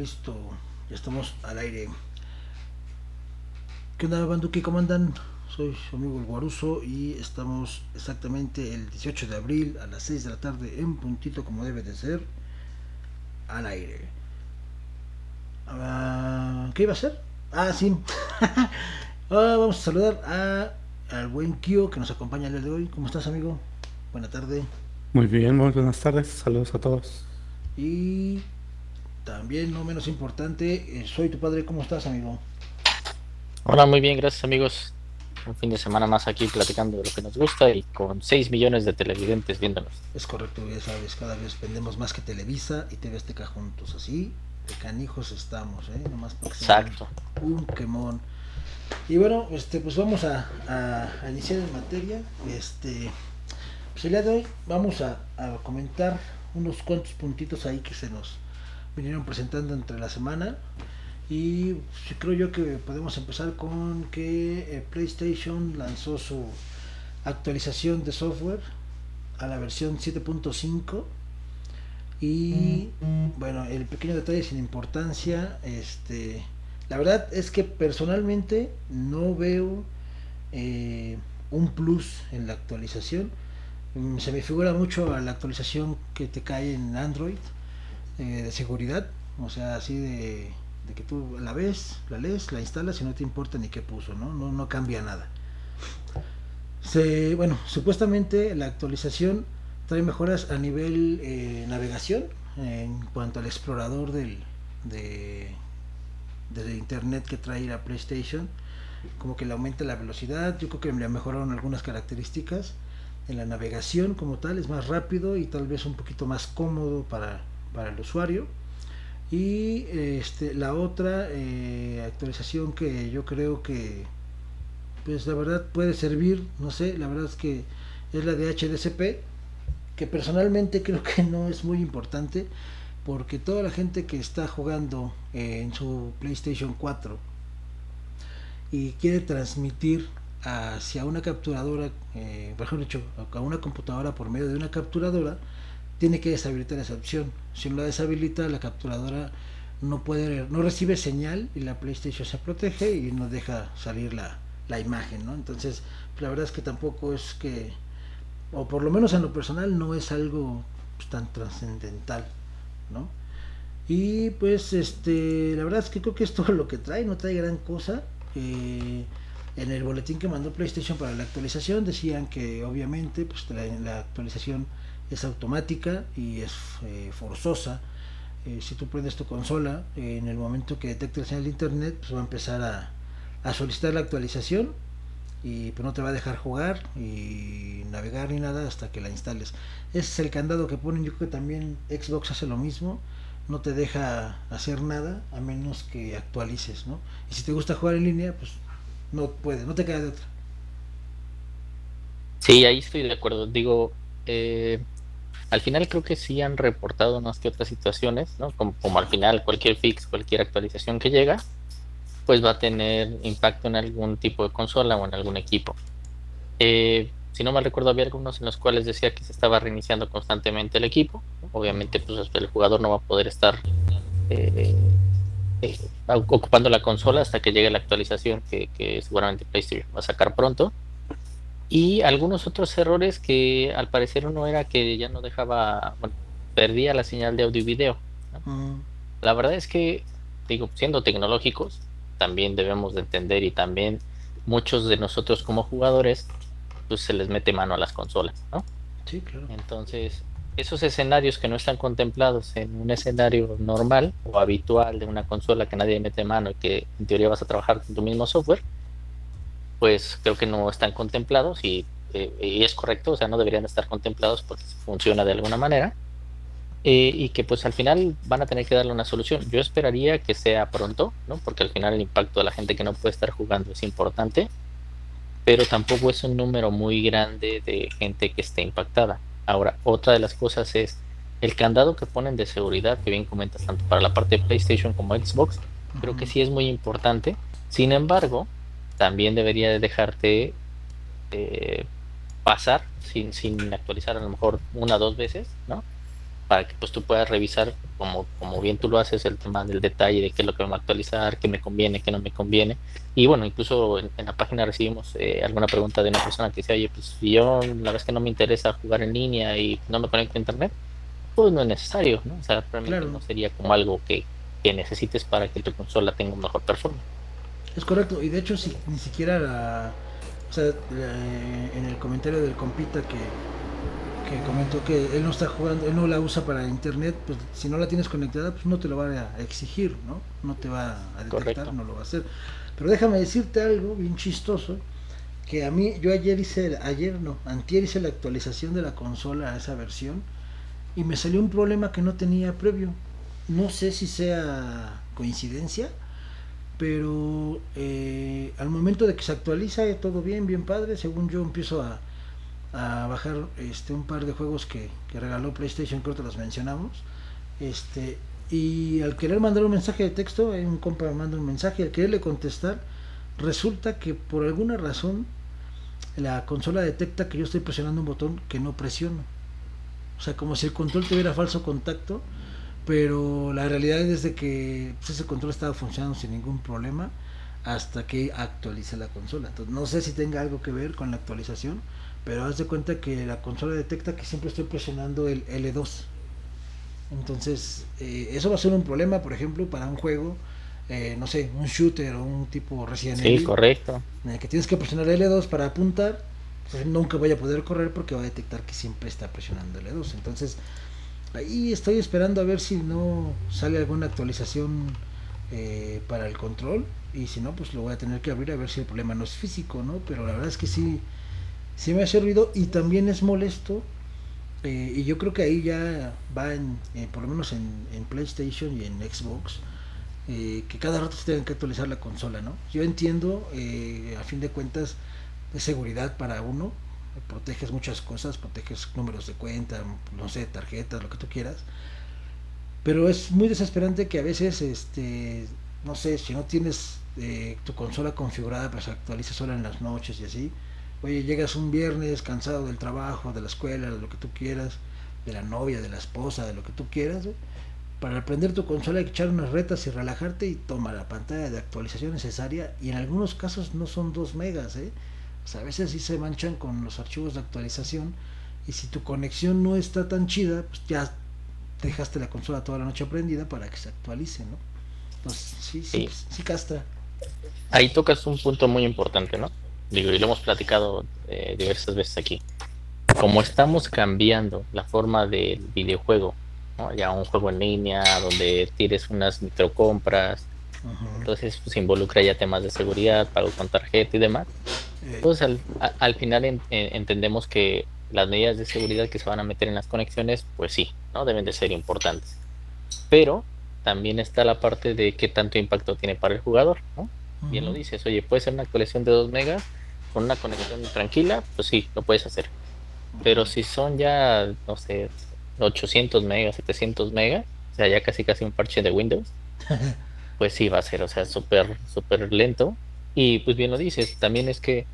Listo, ya estamos al aire. ¿Qué onda, Banduki? ¿Cómo andan? Soy su amigo el Guaruso y estamos exactamente el 18 de abril a las 6 de la tarde en puntito como debe de ser al aire. Ah, ¿Qué iba a ser? Ah, sí. Ah, vamos a saludar a, al buen Kio que nos acompaña el día de hoy. ¿Cómo estás, amigo? Buena tarde. Muy bien, muy buenas tardes. Saludos a todos. Y también, no menos importante, eh, soy tu padre. ¿Cómo estás, amigo? Hola, muy bien, gracias amigos. Un fin de semana más aquí platicando de lo que nos gusta y con 6 millones de televidentes viéndonos. Es correcto, ya sabes, cada vez vendemos más que Televisa y TV Azteca juntos. Así de canijos estamos, ¿eh? Nomás para que se Exacto. Un quemón. Y bueno, este, pues vamos a, a- a iniciar en materia. Este, pues el día de hoy vamos a, a comentar unos cuantos puntitos ahí que se nos vinieron presentando entre la semana. Y creo yo que podemos empezar con que eh, PlayStation lanzó su actualización de software a la versión 7.5 y bueno, el pequeño detalle sin importancia, este, la verdad es que personalmente no veo eh, un plus en la actualización. Mm, Se me figura mucho a la actualización que te cae en Android eh, de seguridad, o sea, así de, que tú la ves, la lees, la instalas y no te importa ni qué puso, ¿no? No, no cambia nada. Se, bueno, supuestamente la actualización trae mejoras a nivel eh, navegación en cuanto al explorador del, de, de internet que trae la PlayStation como que le aumenta la velocidad yo creo que le mejoraron algunas características en la navegación como tal es más rápido y tal vez un poquito más cómodo para, para el usuario. Y este la otra eh, actualización que yo creo que pues la verdad puede servir no sé la verdad es que es la de HDCP que personalmente creo que no es muy importante porque toda la gente que está jugando en su PlayStation 4 y quiere transmitir hacia una capturadora, eh, por ejemplo, a una computadora por medio de una capturadora, tiene que deshabilitar esa opción. Si no la deshabilita, la capturadora no puede, no recibe señal y la PlayStation se protege y no deja salir la, la imagen, ¿no? Entonces, la verdad es que tampoco es que o por lo menos en lo personal no es algo pues, tan trascendental, ¿no? Y pues este, la verdad es que creo que es todo lo que trae, no trae gran cosa. Eh, en el boletín que mandó PlayStation para la actualización decían que obviamente pues la, la actualización es automática y es eh, forzosa. Eh, si tú prendes tu consola, eh, en el momento que detecte el señal de internet, pues va a empezar a, solicitar la actualización y pues no te va a dejar jugar y navegar ni nada hasta que la instales. Ese es el candado que ponen, yo creo que también Xbox hace lo mismo, no te deja hacer nada a menos que actualices, ¿no? Y si te gusta jugar en línea, pues no puede, no te queda de otra. Sí, ahí estoy de acuerdo. Digo, eh, al final creo que sí han reportado unas que otras situaciones, ¿no? Como, al final cualquier fix, cualquier actualización que llega, pues va a tener impacto en algún tipo de consola o en algún equipo. Eh, si no mal recuerdo, había algunos en los cuales decía que se estaba reiniciando constantemente el equipo. Obviamente, pues el jugador no va a poder estar eh, eh, ocupando la consola hasta que llegue la actualización que, que seguramente PlayStation va a sacar pronto. Y algunos otros errores que al parecer uno era que ya no dejaba, bueno, perdía la señal de audio y video. ¿no? Mm, La verdad es que, digo, siendo tecnológicos, también debemos de entender y también muchos de nosotros como jugadores, pues se les mete mano a las consolas, ¿no? sí, claro. Entonces, esos escenarios que no están contemplados en un escenario normal o habitual de una consola que nadie mete mano y que en teoría vas a trabajar con tu mismo software, pues creo que no están contemplados y, eh, y es correcto, o sea, no deberían estar contemplados porque funciona de alguna manera. eh, y que pues al final van a tener que darle una solución. Yo esperaría que sea pronto, ¿no? Porque al final el impacto de la gente que no puede estar jugando es importante, pero tampoco es un número muy grande de gente que esté impactada. Ahora, otra de las cosas es el candado que ponen de seguridad, que bien comentas, tanto para la parte de PlayStation como Xbox, creo que sí es muy importante. Sin embargo, también debería de dejarte eh, pasar sin, sin actualizar a lo mejor una o dos veces, ¿no? para que pues tú puedas revisar como, como bien tú lo haces el tema del detalle de qué es lo que me va a actualizar, qué me conviene, qué no me conviene. Y bueno, incluso en, la página recibimos eh, alguna pregunta de una persona que dice, oye, pues si yo la verdad es que no me interesa jugar en línea y no me conecto a internet, pues no es necesario, ¿no? O sea, realmente no sería como algo que, que, necesites para que tu consola tenga un mejor performance. Es correcto, y de hecho si, ni siquiera la, o sea, en el comentario del compita que que comentó que él no está jugando, él no la usa para internet, pues si no la tienes conectada, pues no te lo va a exigir, ¿no? No te va a detectar, no lo va a hacer. Pero déjame decirte algo bien chistoso, que a mí, yo ayer hice, ayer no, antier hice la actualización de la consola a esa versión y me salió un problema que no tenía previo. No sé si sea coincidencia, pero eh, al momento de que se actualiza todo bien, bien padre, según yo empiezo a a bajar este un par de juegos que, regaló PlayStation, creo que los mencionamos. Este, y al querer mandar un mensaje de texto, hay un compa me manda un mensaje, al quererle contestar, resulta que por alguna razón la consola detecta que yo estoy presionando un botón que no presiono. O sea, como si el control tuviera falso contacto, pero la realidad es de que pues, ese control estaba funcionando sin ningún problema hasta que actualice la consola. Entonces, no sé si tenga algo que ver con la actualización, pero haz de cuenta que la consola detecta que siempre estoy presionando el L2. Entonces, eh, eso va a ser un problema, por ejemplo, para un juego, eh, no sé, un shooter o un tipo Resident Evil. Sí, correcto. En el que tienes que presionar L2 para apuntar, pues nunca voy a poder correr porque va a detectar que siempre está presionando L2. Entonces, ahí estoy esperando a ver si no sale alguna actualización eh, para el control. Y si no, pues lo voy a tener que abrir a ver si el problema no es físico, ¿no? Pero la verdad es que sí sí me ha servido y también es molesto. Eh, y yo creo que ahí ya va, en, eh, por lo menos en, PlayStation y en Xbox, que cada rato se tienen que actualizar la consola, ¿no? Yo entiendo, a fin de cuentas, de seguridad para uno, proteges muchas cosas, proteges números de cuenta, no sé, tarjetas, lo que tú quieras, pero es muy desesperante que a veces, este, no sé, si no tienes tu consola configurada, pues actualices solo en las noches y así, Oye, llegas un viernes cansado del trabajo, de la escuela, de lo que tú quieras, de la novia, de la esposa, de lo que tú quieras, para aprender tu consola hay que echar unas retas y relajarte y toma la pantalla de actualización necesaria. Y en algunos casos no son 2 megas, ¿eh? A veces sí se manchan con los archivos de actualización y si tu conexión no está tan chida, pues ya dejaste la consola toda la noche prendida para que se actualice, ¿no? Entonces, sí, sí, sí, sí castra. Ahí tocas un punto muy importante, ¿no? digo, y lo hemos platicado eh, diversas veces aquí, como estamos cambiando la forma del videojuego, ya un juego en línea donde tires unas microcompras, entonces pues, involucra ya temas de seguridad, pago con tarjeta y demás. Eh. Entonces al, final entendemos que las medidas de seguridad que se van a meter en las conexiones, pues sí, ¿no? deben de ser importantes. Pero también está la parte de qué tanto impacto tiene para el jugador, ¿no? Bien lo dices, oye, puede ser una colección de 2 megas, con una conexión tranquila, pues sí, lo puedes hacer. Pero si son ya, no sé, 800 megas, 700 megas, o sea, ya casi casi un parche de Windows, pues sí va a ser, o sea, súper, súper lento. Y pues bien lo dices, también es que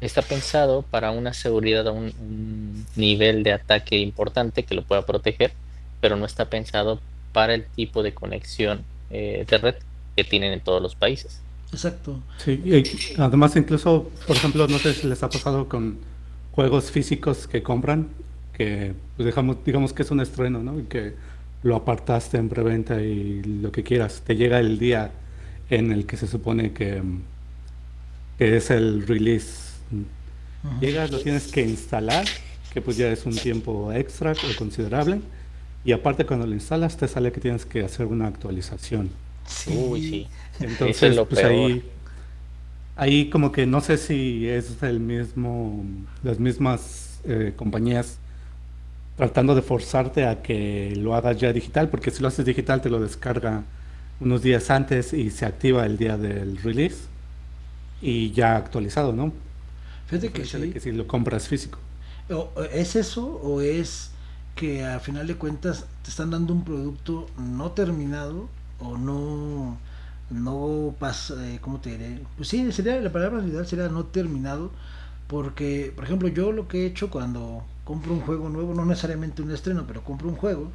está pensado para una seguridad a un, nivel de ataque importante que lo pueda proteger, pero no está pensado para el tipo de conexión eh, de red que tienen en todos los países. Exacto. Sí, y además incluso, por ejemplo, no sé si les ha pasado con juegos físicos que compran, que pues dejamos, digamos que es un estreno, ¿no? Y que lo apartaste en preventa y lo que quieras. Te llega el día en el que se supone que, que es el release. Llegas, lo tienes que instalar, que pues ya es un tiempo extra o considerable. Y aparte cuando lo instalas te sale que tienes que hacer una actualización. Uy, sí. Entonces, pues ahí, ahí como que no sé si es el mismo, las mismas eh, compañías tratando de forzarte a que lo hagas ya digital, porque si lo haces digital te lo descarga unos días antes y se activa el día del release y ya actualizado, ¿no? Fíjate que, sí. que si lo compras físico. ¿Es eso o es que a final de cuentas te están dando un producto no terminado o no no pasa, eh, ¿cómo te diré? Pues sí, sería, la palabra ideal sería no terminado, porque, por ejemplo, yo lo que he hecho cuando compro un juego nuevo, no necesariamente un estreno, pero compro un juego,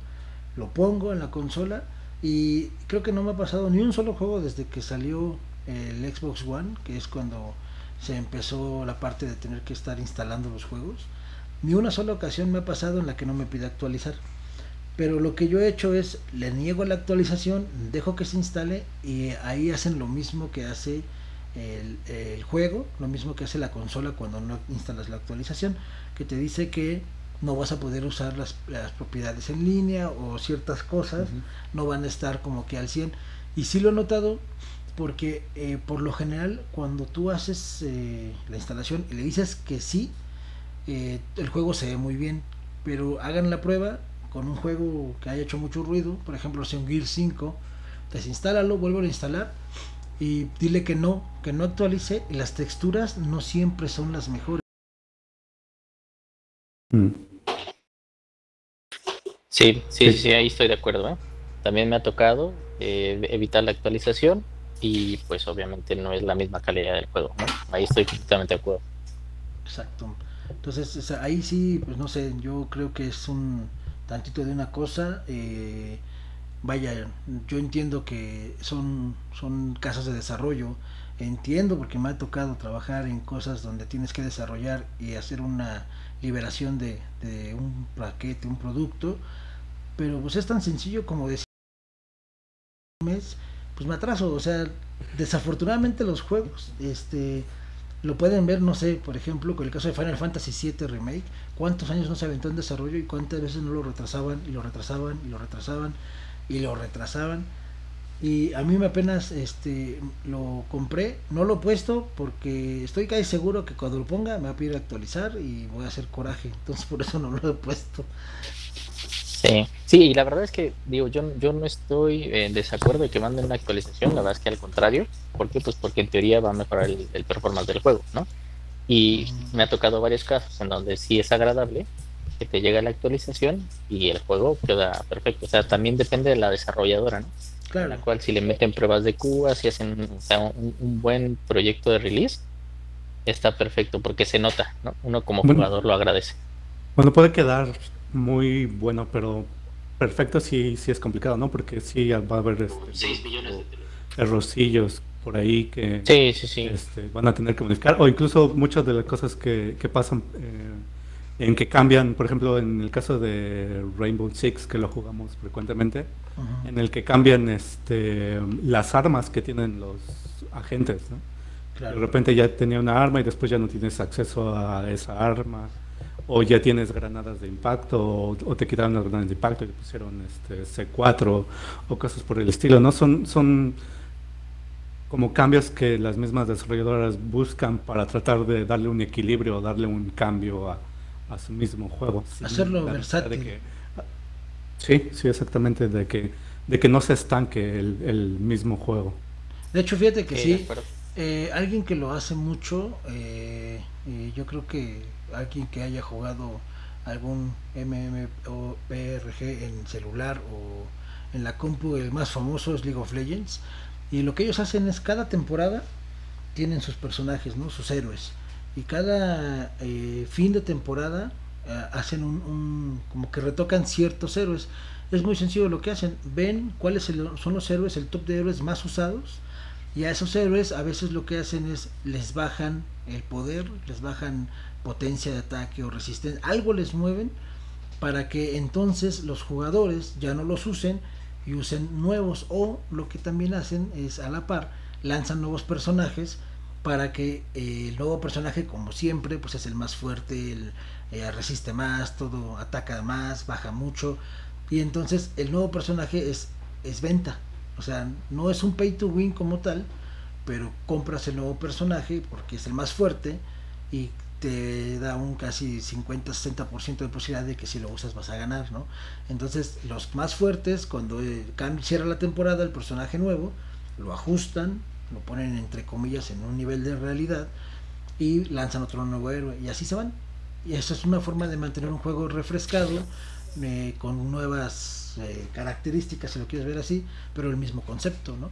lo pongo en la consola y creo que no me ha pasado ni un solo juego desde que salió el Xbox One, que es cuando se empezó la parte de tener que estar instalando los juegos. Ni una sola ocasión me ha pasado en la que no me pida actualizar. Pero lo que yo he hecho es, le niego la actualización, dejo que se instale y ahí hacen lo mismo que hace el, juego, lo mismo que hace la consola cuando no instalas la actualización, que te dice que no vas a poder usar las, propiedades en línea o ciertas cosas no van a estar como que al 100. Y sí lo he notado porque eh, por lo general cuando tú haces eh, la instalación y le dices que sí, eh, el juego se ve muy bien, pero hagan la prueba con un juego que haya hecho mucho ruido, por ejemplo, si un Gear 5, desinstálalo, vuelvo a instalar y dile que no, que no actualice y las texturas no siempre son las mejores. Mm. Sí, sí, sí, ahí estoy de acuerdo. ¿eh? También me ha tocado eh, evitar la actualización y pues obviamente no es la misma calidad del juego. Ahí estoy completamente de acuerdo. Exacto. Entonces ahí sí, pues no sé, yo creo que es un tantito de una cosa. Eh, vaya, yo entiendo que son, son casas de desarrollo, entiendo porque me ha tocado trabajar en cosas donde tienes que desarrollar y hacer una liberación de, de un paquete, un producto, pero pues es tan sencillo como decir pues me atraso, o sea, desafortunadamente los juegos, este lo pueden ver, no sé, por ejemplo, con el caso de Final Fantasy VII Remake, cuántos años no se aventó en desarrollo y cuántas veces no lo retrasaban y lo retrasaban y lo retrasaban y lo retrasaban. Y a mí me apenas este lo compré, no lo he puesto porque estoy casi seguro que cuando lo ponga me va a pedir actualizar y voy a hacer coraje, entonces por eso no lo he puesto. Sí, sí, y la verdad es que digo, yo, yo no estoy en desacuerdo de que manden una actualización, la verdad es que al contrario, ¿por qué? Pues porque en teoría va a mejorar el, performance del juego, ¿no? Y me ha tocado varios casos en donde sí es agradable que te llega la actualización y el juego queda perfecto. O sea, también depende de la desarrolladora, ¿no? Claro. la cual si le meten pruebas de Cuba, si hacen un, buen proyecto de release, está perfecto porque se nota, ¿no? Uno como jugador lo agradece. Bueno, puede quedar muy bueno, pero perfecto sí, sí es complicado, ¿no? Porque sí va a haber este, 6 millones de por ahí que este, van a tener que modificar, o incluso muchas de las cosas que, que pasan eh, en que cambian, por ejemplo, en el caso de Rainbow Six, que lo jugamos frecuentemente, en el que cambian este, las armas que tienen los agentes, ¿no? De repente ya tenía una arma y después ya no tienes acceso a esa arma o ya tienes granadas de impacto o, te quitaron las granadas de impacto y te pusieron este C4 o cosas por el estilo, ¿no? Son, son como cambios que las mismas desarrolladoras buscan para tratar de darle un equilibrio o darle un cambio a, su mismo juego. Hacerlo versátil. sí, sí, exactamente, de que, de que no se estanque el, mismo juego. De hecho, fíjate que sí, eh, alguien que lo hace mucho, eh, yo creo que alguien que haya jugado algún MMORPG en celular o en la compu, el más famoso es League of Legends. Y lo que ellos hacen es cada temporada tienen sus personajes, ¿no? sus héroes. Y cada eh, fin de temporada eh, hacen un, como que retocan ciertos héroes. Es muy sencillo lo que hacen. Ven cuáles son los héroes, el top de héroes más usados. Y a esos héroes a veces lo que hacen es les bajan el poder, les bajan potencia de ataque o resistencia, algo les mueven para que entonces los jugadores ya no los usen y usen nuevos o lo que también hacen es a la par lanzan nuevos personajes para que eh, el nuevo personaje como siempre pues es el más fuerte el, eh, resiste más todo ataca más baja mucho y entonces el nuevo personaje es es venta o sea no es un pay to win como tal pero compras el nuevo personaje porque es el más fuerte y te da un casi 50-60% de posibilidad de que si lo usas vas a ganar, ¿no? Entonces, los más fuertes, cuando cierra la temporada el personaje nuevo, lo ajustan, lo ponen entre comillas en un nivel de realidad y lanzan otro nuevo héroe y así se van. Y eso es una forma de mantener un juego refrescado, eh, con nuevas eh, características, si lo quieres ver así, pero el mismo concepto, ¿no?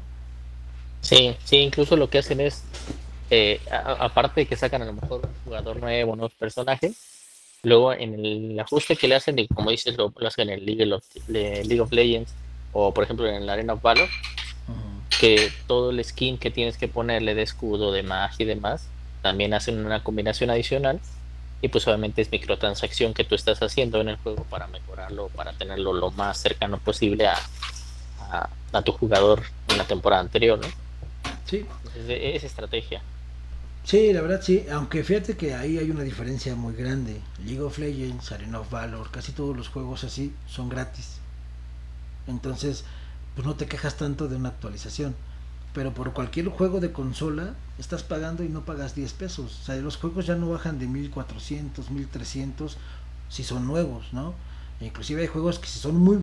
Sí, sí, incluso lo que hacen es eh, aparte de que sacan a lo mejor un jugador nuevo, nuevos personajes, Luego en el ajuste que le hacen, de, como dices, lo, hacen en el League of, League of Legends o por ejemplo en la Arena of Valor, que todo el skin que tienes que ponerle de escudo, de magia y demás, también hacen una combinación adicional y pues obviamente es microtransacción que tú estás haciendo en el juego para mejorarlo, para tenerlo lo más cercano posible a, a, tu jugador en la temporada anterior, ¿no? Sí. Es, estrategia. Sí, la verdad sí, aunque fíjate que ahí hay una diferencia muy grande. League of Legends, Arena of Valor, casi todos los juegos así son gratis. Entonces, pues no te quejas tanto de una actualización. Pero por cualquier juego de consola estás pagando y no pagas 10 pesos. O sea, los juegos ya no bajan de 1400, 1300 si son nuevos, ¿no? Inclusive hay juegos que si son muy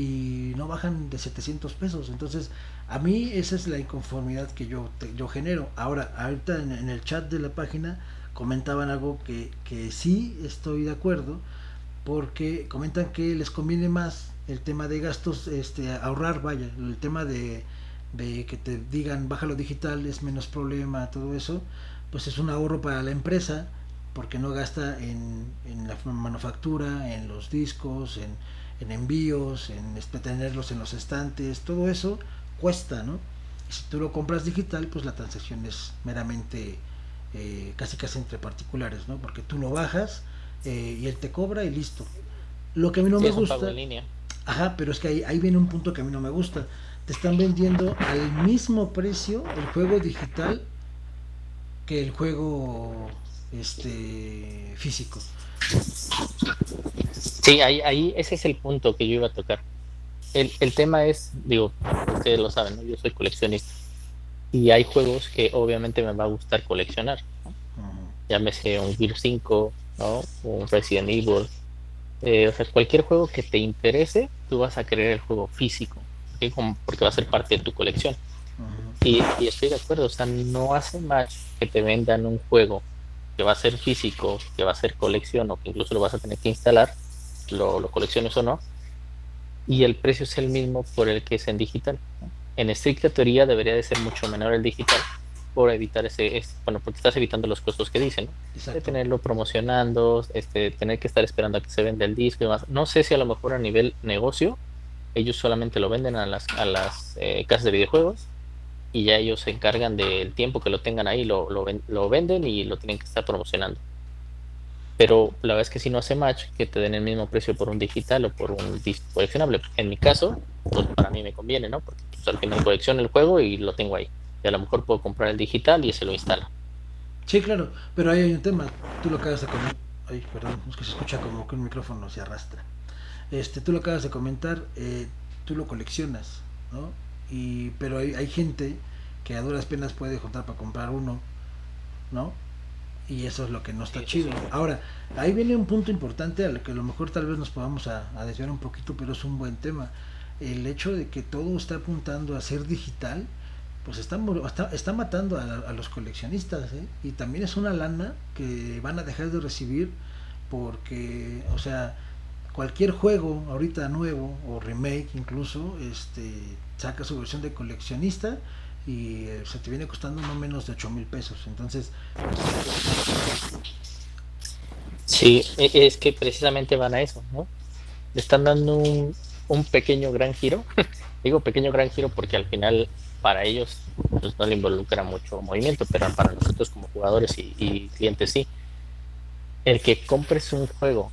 y no bajan de 700 pesos. Entonces, a mí esa es la inconformidad que yo, yo genero. Ahora, ahorita en, en, el chat de la página comentaban algo que, que sí estoy de acuerdo, porque comentan que les conviene más el tema de gastos, este, ahorrar, vaya, el tema de, que te digan baja lo digital es menos problema, todo eso, pues es un ahorro para la empresa porque no gasta en, en la manufactura, en los discos, en, en envíos, en este, tenerlos en los estantes, todo eso cuesta, ¿no? Y si tú lo compras digital, pues la transacción es meramente eh, casi casi entre particulares, ¿no? Porque tú lo bajas eh, y él te cobra y listo. Lo que a mí no me gusta... Ajá, pero es que ahí, ahí viene un punto que a mí no me gusta. Te están vendiendo al mismo precio el juego digital que el juego este físico. Sí, ahí, ahí ese es el punto que yo iba a tocar. El, el tema es, digo, ustedes lo saben, ¿no? yo soy coleccionista y hay juegos que obviamente me va a gustar coleccionar. Llámese un Gear 5, ¿no? un Resident Evil, eh, o sea, cualquier juego que te interese, tú vas a querer el juego físico, porque va a ser parte de tu colección. y, estoy de acuerdo, o sea, no hace más que te vendan un juego que va a ser físico, que va a ser colección o que incluso lo vas a tener que instalar, lo, lo colecciones o no, y el precio es el mismo por el que es en digital. En estricta teoría debería de ser mucho menor el digital, por evitar ese, bueno, porque estás evitando los costos que dicen, de tenerlo promocionando, este, tener que estar esperando a que se venda el disco y demás. No sé si a lo mejor a nivel negocio ellos solamente lo venden a las, a las eh, casas de videojuegos y ya ellos se encargan del tiempo que lo tengan ahí, lo, lo, lo, venden y lo tienen que estar promocionando. Pero la verdad es que si no hace match, que te den el mismo precio por un digital o por un disco coleccionable. En mi caso, pues para mí me conviene, ¿no? Porque pues, al final colecciono el juego y lo tengo ahí y a lo mejor puedo comprar el digital y se lo instala. Sí, claro, pero ahí hay un tema. Tú lo acabas de comentar. Ay, perdón, es que se escucha como que un micrófono se arrastra. Este, tú lo acabas de comentar, eh, tú lo coleccionas, ¿no? Y, pero hay, hay gente que a duras penas puede juntar para comprar uno, ¿no? Y eso es lo que no está chido. Ahora, ahí viene un punto importante al que a lo mejor tal vez nos podamos a, a desviar un poquito, pero es un buen tema. El hecho de que todo está apuntando a ser digital, pues está, está, matando a, los coleccionistas ¿eh? y también es una lana que van a dejar de recibir porque, o sea, cualquier juego ahorita nuevo o remake incluso, este, saca su versión de coleccionista y eh, se te viene costando no menos de 8 mil pesos. Entonces... Sí, e, es que precisamente van a eso, ¿no? Le están dando un, un pequeño gran giro. Digo pequeño gran giro porque al final para ellos pues, no le involucra mucho movimiento, pero para nosotros como jugadores y, clientes sí. El que compres un juego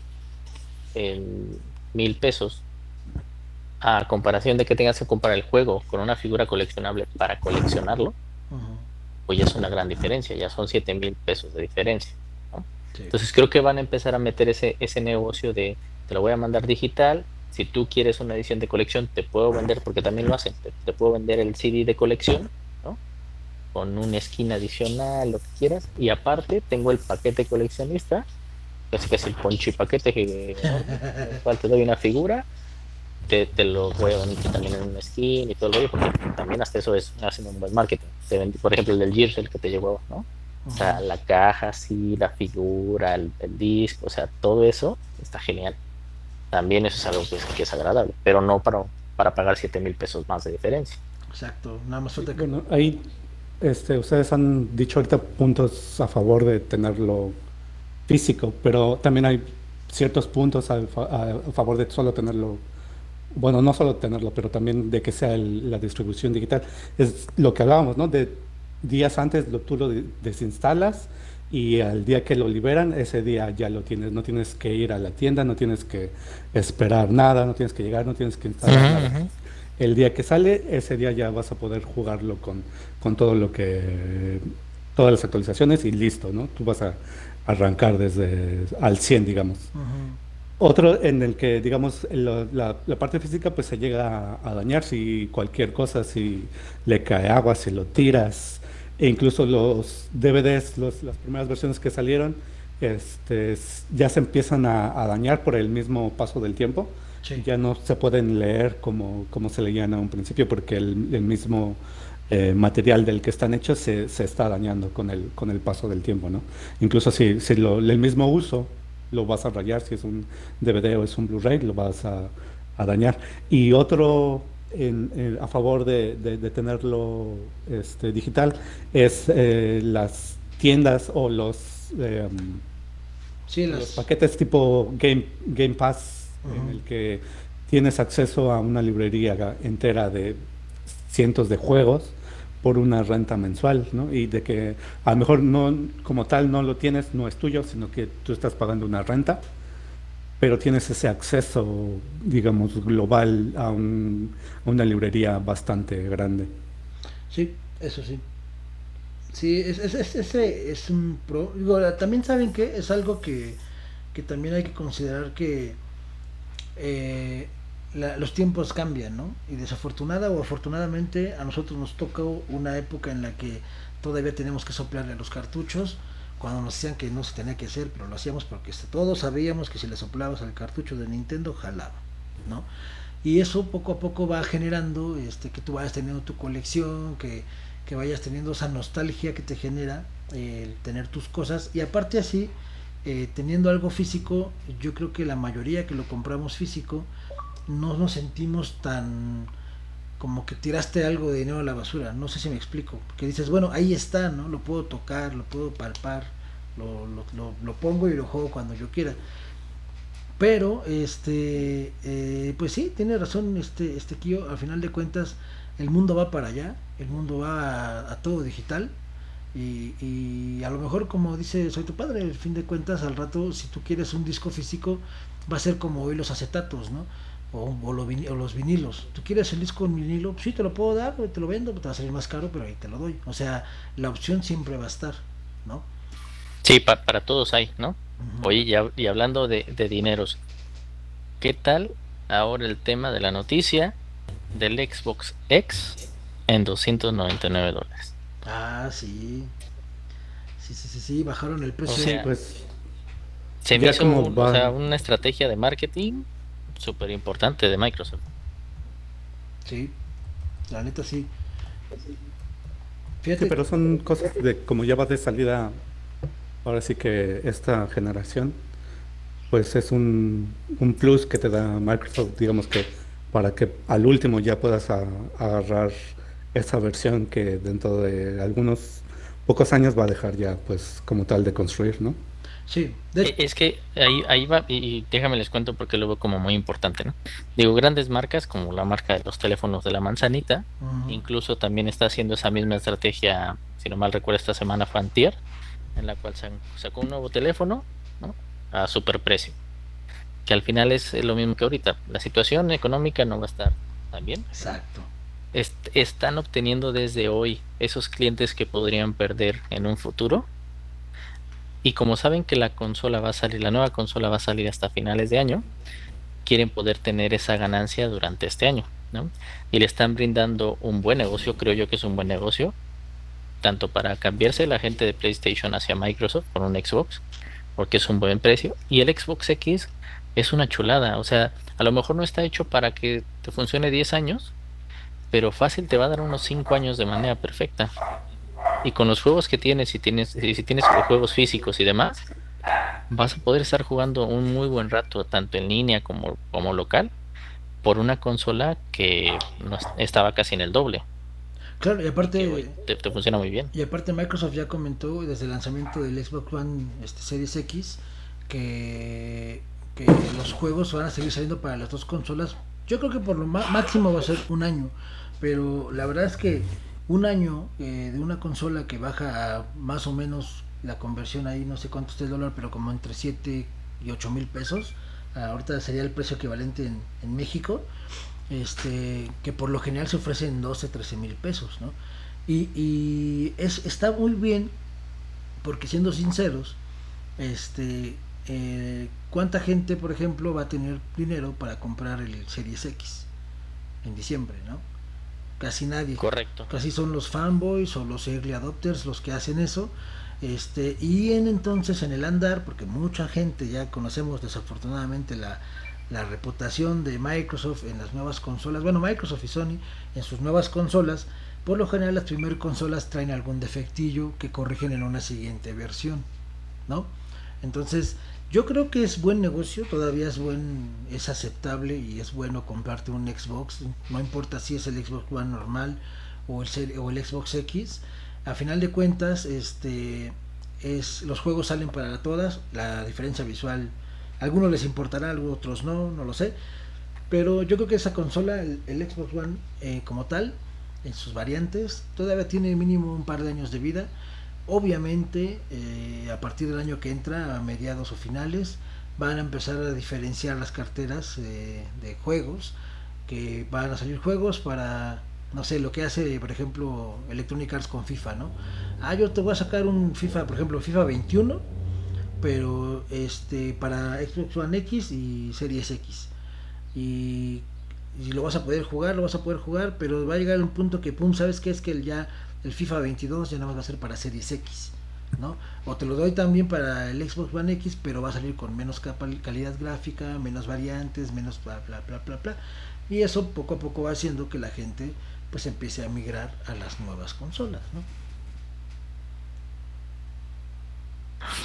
en mil pesos a comparación de que tengas que comprar el juego con una figura coleccionable para coleccionarlo, pues ya es una gran diferencia, ya son siete mil pesos de diferencia. Entonces creo que van a empezar a meter ese, ese negocio de te lo voy a mandar digital si tú quieres una edición de colección, te puedo vender, porque también lo hacen, te, puedo vender el CD de colección, ¿no? Con un skin adicional, lo que quieras. Y aparte, tengo el paquete coleccionista, que es, el ponchi paquete, que cual te doy una figura, te, lo voy a vender también en un skin y todo lo porque también hasta eso es hacen un buen marketing. Te vendí, por ejemplo, el del Gears, el que te llegó, ¿no? O sea, la caja, sí, la figura, el disco, o sea, todo eso está genial también eso es algo que es, agradable, pero no para, para pagar 7 mil pesos más de diferencia. Exacto, nada más falta que... Bueno, ahí este, ustedes han dicho ahorita puntos a favor de tenerlo físico, pero también hay ciertos puntos a, favor de solo tenerlo, bueno, no solo tenerlo, pero también de que sea la distribución digital. Es lo que hablábamos, ¿no? De días antes lo, tú lo desinstalas y al día que lo liberan, ese día ya lo tienes. No tienes que ir a la tienda, no tienes que esperar nada, no tienes que llegar, no tienes que instalar nada. El día que sale, ese día ya vas a poder jugarlo con, con todo lo que todas las actualizaciones y listo, ¿no? Tú vas a arrancar desde al 100, digamos. Otro en el que, digamos, la, parte física pues se llega a, dañar si cualquier cosa, si le cae agua, si lo tiras, e incluso los DVDs, los, las primeras versiones que salieron, este, ya se empiezan a, dañar por el mismo paso del tiempo. Ya no se pueden leer como, como se leían a un principio porque el mismo eh, material del que están hechos se, se, está dañando con el, con el paso del tiempo, ¿no? Incluso si, si lo, el mismo uso lo vas a rayar, si es un DVD o es un Blu-ray, lo vas a, a, dañar. Y otro en, a favor de, de, tenerlo este, digital es eh, las tiendas o los, eh, los paquetes tipo Game, Game Pass, en el que tienes acceso a una librería entera de cientos de juegos por una renta mensual, ¿no? Y de que a lo mejor no, como tal, no lo tienes, no es tuyo, sino que tú estás pagando una renta, pero tienes ese acceso, digamos, global a, un, una librería bastante grande. Sí, eso sí. Sí, es, es, ese es un pro. también saben que es algo que, que también hay que considerar que eh, los tiempos cambian, ¿no? Y desafortunada o afortunadamente a nosotros nos tocó una época en la que todavía tenemos que soplarle a los cartuchos, cuando nos decían que no se tenía que hacer, pero lo hacíamos porque este, todos sabíamos que si le soplabas al cartucho de Nintendo, jalaba, ¿no? Y eso poco a poco va generando este, que tú vayas teniendo tu colección, que, que vayas teniendo esa nostalgia que te genera el tener tus cosas, y aparte así, eh, teniendo algo físico, yo creo que la mayoría que lo compramos físico, no nos sentimos tan como que tiraste algo de dinero a la basura, no sé si me explico, porque dices, bueno, ahí está, ¿no? Lo puedo tocar, lo puedo palpar, lo, lo, lo, pongo y lo juego cuando yo quiera. Pero, este, eh, pues sí, tiene razón este, este Kio, al final de cuentas, el mundo va para allá, el mundo va a, todo digital, y, y, a lo mejor como dice soy tu padre al fin de cuentas al rato si tú quieres un disco físico va a ser como hoy los acetatos no o, los vinilos. ¿Tú quieres el disco en vinilo? Sí, te lo puedo dar, te lo vendo, te va a salir más caro, pero ahí te lo doy. O sea, la opción siempre va a estar, ¿no? Sí, para todos hay, ¿no? Oye, y, y hablando de, dineros, ¿qué tal ahora el tema de la noticia del Xbox X en 299 dólares? Ah, sí. Sí, sí, sí, sí, bajaron el precio. O sea, pues, se me hizo una estrategia de marketing súper importante de Microsoft. Sí, la neta sí. Fíjate. pero son cosas de como ya va de salida, ahora sí que esta generación, pues es un, un plus que te da Microsoft, digamos que para que al último ya puedas agarrar esa versión que dentro de algunos pocos años va a dejar ya pues como tal de construir, ¿no? Sí. E, es que ahí, ahí va, y déjame les cuento porque lo veo como muy importante, ¿no? Digo, grandes marcas como la marca de los teléfonos de la manzanita, incluso también está haciendo esa misma estrategia, si no mal recuerdo, esta semana Frontier, en la cual sacó un nuevo teléfono, ¿no? A super precio. Que al final es lo mismo que ahorita. La situación económica no va a estar tan bien. Exacto. están obteniendo desde hoy esos clientes que podrían perder en un futuro y como saben que la consola va a salir, la nueva consola va a salir hasta finales de año, quieren poder tener esa ganancia durante este año, ¿no? Y le están brindando un buen negocio, creo yo que es un buen negocio, tanto para cambiarse la gente de PlayStation hacia Microsoft por un Xbox, porque es un buen precio, y el Xbox X es una chulada, o sea, a lo mejor no está hecho para que te funcione 10 años, pero fácil te va a dar unos 5 años de manera perfecta y con los juegos que tienes, si tienes, si tienes juegos físicos y demás, vas a poder estar jugando un muy buen rato, tanto en línea como, como local, por una consola que no estaba casi en el doble. Claro, y aparte te, funciona muy bien. Y aparte Microsoft ya comentó desde el lanzamiento del Xbox One este, Series X que, que los juegos van a seguir saliendo para las dos consolas. Yo creo que por lo máximo va a ser un año, pero la verdad es que un año eh, de una consola que baja a más o menos la conversión ahí, no sé cuánto es el dólar, pero como entre 7 y 8 mil pesos, ahorita sería el precio equivalente en, México este, que por lo general se ofrecen 12, 13 mil pesos, ¿no? Y, y, es, está muy bien, porque siendo sinceros, este, eh, ¿cuánta gente, por ejemplo, va a tener dinero para comprar el Series X en diciembre, ¿no? Casi nadie. Correcto. Casi son los fanboys o los early adopters los que hacen eso. Este, y en entonces en el andar, porque mucha gente ya conocemos desafortunadamente la, la reputación de Microsoft en las nuevas consolas, bueno, Microsoft y Sony en sus nuevas consolas, por lo general las primeras consolas traen algún defectillo que corrigen en una siguiente versión, ¿no? Entonces, yo creo que es buen negocio, todavía es buen, es aceptable y es bueno comprarte un Xbox, no importa si es el Xbox One normal o el, o el Xbox X, a final de cuentas, este es los juegos salen para todas, la diferencia visual algunos les importará, algunos otros no, no lo sé. Pero yo creo que esa consola, el, Xbox One eh, como tal, en sus variantes, todavía tiene mínimo un par de años de vida. Obviamente, eh, a partir del año que entra, a mediados o finales, van a empezar a diferenciar las carteras eh, de juegos, que van a salir juegos para, no sé, lo que hace, por ejemplo, Electronic Arts con FIFA, ¿no? Ah, yo te voy a sacar un FIFA, por ejemplo, FIFA 21 pero este para Xbox One X y Series X. Y, lo vas a poder jugar, lo vas a poder jugar, pero va a llegar un punto que, pum, ¿sabes qué? Es que ya el FIFA 22 ya nada más va a ser para Series X, ¿no? O te lo doy también para el Xbox One X, pero va a salir con menos calidad gráfica, menos variantes, menos bla, bla, bla, bla, bla. Y eso poco a poco va haciendo que la gente pues empiece a migrar a las nuevas consolas, ¿no?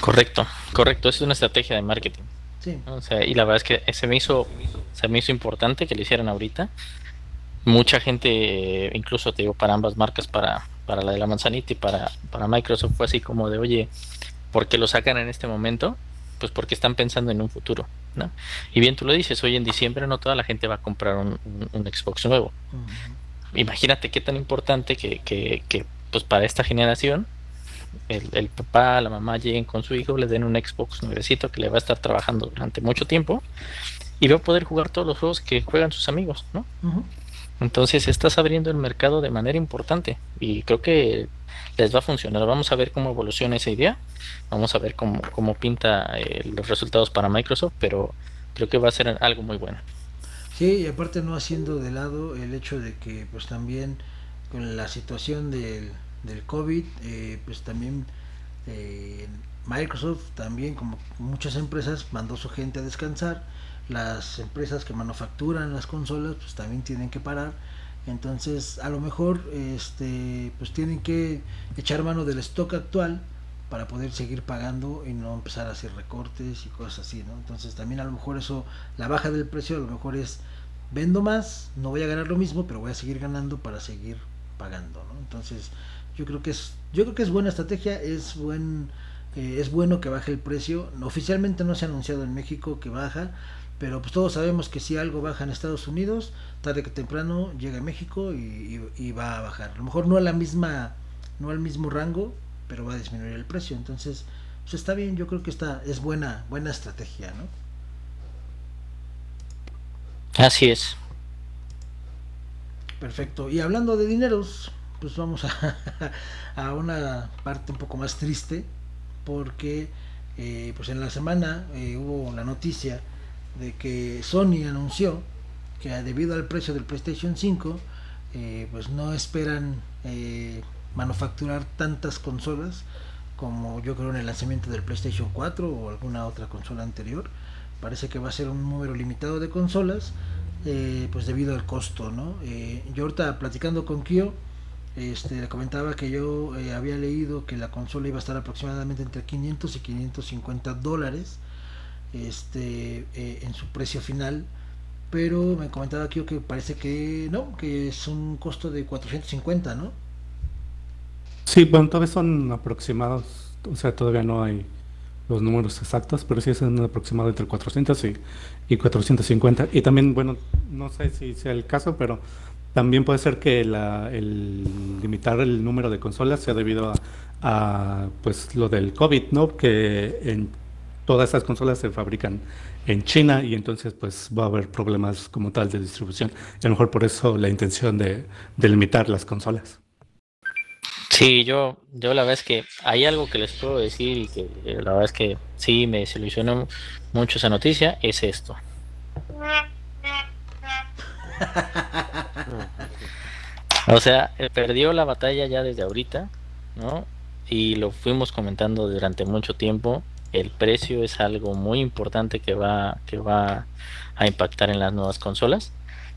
Correcto, correcto, es una estrategia de marketing. Sí. O sea, y la verdad es que se me hizo, se me hizo importante que lo hicieran ahorita. Mucha gente, incluso te digo, para ambas marcas, para, para la de la manzanita y para, para Microsoft, fue así como de, oye, ¿por qué lo sacan en este momento? Pues porque están pensando en un futuro, ¿no? Y bien tú lo dices, hoy en diciembre no toda la gente va a comprar un, Xbox nuevo. Imagínate qué tan importante que, que, que, pues para esta generación el, papá, la mamá lleguen con su hijo, le den un Xbox nuevecito que le va a estar trabajando durante mucho tiempo y va a poder jugar todos los juegos que juegan sus amigos, ¿no? Entonces estás abriendo el mercado de manera importante y creo que les va a funcionar. Vamos a ver cómo evoluciona esa idea, vamos a ver cómo, cómo pinta eh, los resultados para Microsoft, pero creo que va a ser algo muy bueno. Sí, y aparte no haciendo de lado el hecho de que pues también con la situación del del COVID, eh, pues también eh, Microsoft también como muchas empresas mandó su gente a descansar, las empresas que manufacturan las consolas pues también tienen que parar, entonces a lo mejor este pues tienen que echar mano del stock actual para poder seguir pagando y no empezar a hacer recortes y cosas así, ¿no? Entonces también a lo mejor eso, la baja del precio a lo mejor es vendo más, no voy a ganar lo mismo, pero voy a seguir ganando para seguir pagando, ¿no? Entonces yo creo que es, yo creo que es buena estrategia, es buen, eh, es bueno que baje el precio. Oficialmente no se ha anunciado en México que baja, pero pues todos sabemos que si algo baja en Estados Unidos, tarde que temprano llega a México y, va a bajar. A lo mejor no a la misma, no al mismo rango, pero va a disminuir el precio. Entonces, pues está bien, yo creo que está, es buena, buena estrategia, ¿no? Así es. Perfecto. Y hablando de dineros, pues vamos a, una parte un poco más triste porque eh, pues en la semana eh, hubo la noticia de que Sony anunció que debido al precio del PlayStation 5 eh, pues no esperan manufacturar tantas consolas como yo creo en el lanzamiento del PlayStation 4 o alguna otra consola anterior. Parece que va a ser un número limitado de consolas pues debido al costo no yo ahorita platicando con Kyo este, comentaba que yo eh, había leído que la consola iba a estar aproximadamente entre 500 y 550 dólares este, eh, en su precio final, pero me comentaba aquí que parece que no, que es un costo de 450, ¿no? Sí, bueno, todavía son aproximados, o sea, todavía no hay los números exactos, pero sí es un aproximado entre 400 y, y 450. Y también, bueno, no sé si sea el caso, pero también puede ser que la, el limitar el número de consolas sea debido a, pues lo del COVID, ¿no? Que en todas esas consolas se fabrican en China y entonces pues va a haber problemas como tal de distribución. Y a lo mejor por eso la intención de, de limitar las consolas. Sí, yo, yo la verdad es que hay algo que les puedo decir y que eh, la verdad es que sí me desilusionó mucho esa noticia, es esto. o sea, eh, perdió la batalla ya desde ahorita, ¿no? Y lo fuimos comentando durante mucho tiempo. El precio es algo muy importante que va, que va a impactar en las nuevas consolas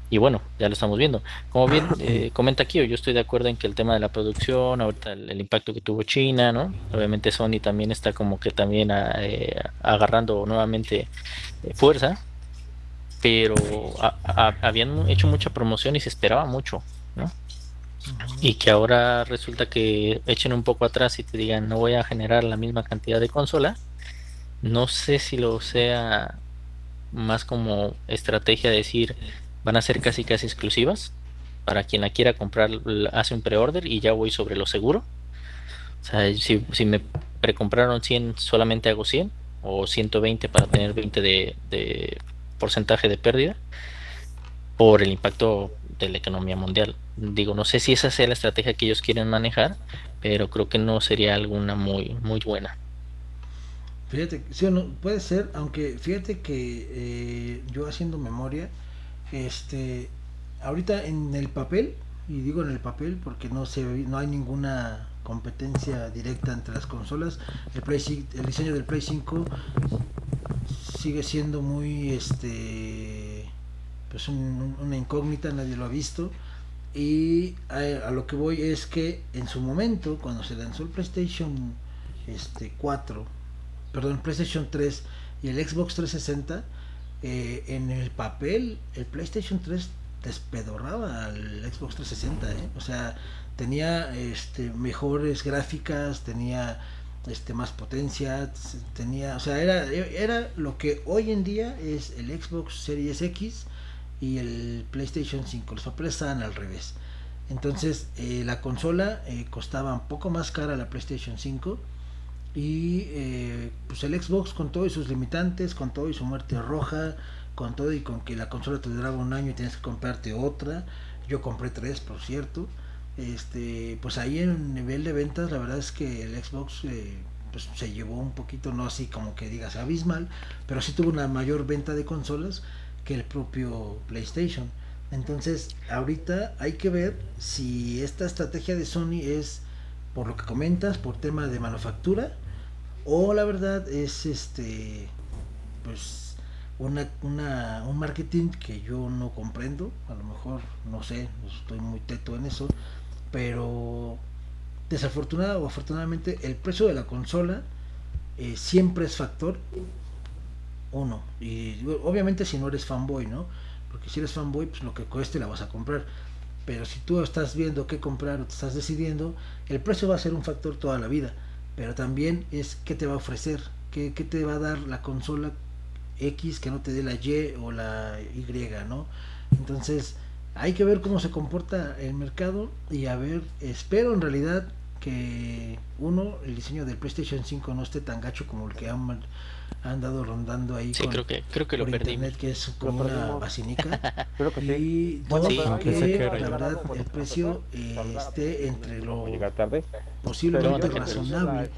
y bueno, ya lo estamos viendo. Como bien eh, comenta aquí, yo estoy de acuerdo en que el tema de la producción, ahorita el, impacto que tuvo China, ¿no? Obviamente Sony también está como que también ah, eh, agarrando nuevamente eh, fuerza, pero habían hecho mucha promoción y se esperaba mucho, ¿no? Y que ahora resulta que echen un poco atrás y te digan no voy a generar la misma cantidad de consola. No sé si lo sea más como estrategia de decir van a ser casi casi exclusivas. Para quien la quiera comprar, hace un pre-order y ya voy sobre lo seguro. O sea, si, si me precompraron 100, solamente hago 100 o 120 para tener 20 de, de porcentaje de pérdida por el impacto de la economía mundial. Digo, no sé si esa sea la estrategia que ellos quieren manejar, pero creo que no sería alguna muy muy buena. Fíjate, sí no, puede ser, aunque fíjate que eh, yo haciendo memoria, este, ahorita en el papel, y digo en el papel porque no se no hay ninguna competencia directa entre las consolas. El, Play, el diseño del Play 5 sigue siendo muy este pues una incógnita, nadie lo ha visto. Y a, lo que voy es que en su momento, cuando se lanzó el PlayStation este 4, perdón, PlayStation 3 y el Xbox 360, eh, en el papel el PlayStation 3 despedorraba al Xbox 360, ¿eh? o sea, tenía este, mejores gráficas, tenía este, más potencia, tenía, o sea, era, era lo que hoy en día es el Xbox Series X y el PlayStation 5, los papeles al revés. Entonces, eh, la consola costaba un poco más cara la PlayStation 5 y eh, pues el Xbox con todo y sus limitantes, con todo y su muerte roja, con todo y con que la consola te duraba un año y tienes que comprarte otra. Yo compré tres, por cierto. Este, pues ahí en nivel de ventas, la verdad es que el Xbox eh, pues se llevó un poquito, no así como que digas abismal, pero sí tuvo una mayor venta de consolas que el propio PlayStation. Entonces, ahorita hay que ver si esta estrategia de Sony es por lo que comentas, por tema de manufactura, o la verdad es este pues una, una, un marketing que yo no comprendo. A lo mejor no sé estoy muy teto en eso pero desafortunado o afortunadamente el precio de la consola eh, siempre es factor uno. Y obviamente si no eres fanboy no porque si eres fanboy pues lo que cueste la vas a comprar. Pero si tú estás viendo qué comprar o te estás decidiendo el precio va a ser un factor toda la vida pero también es qué te va a ofrecer, qué, te va a dar la consola X que no te dé la Y o la Y, ¿no? Entonces hay que ver cómo se comporta el mercado y a ver, espero en realidad que uno, el diseño del PlayStation 5 no esté tan gacho como el que han ha andado rondando ahí sí, creo que creo que lo internet que es como una basinica creo que y dudo que la verdad el precio eh, esté entre lo posiblemente razonable.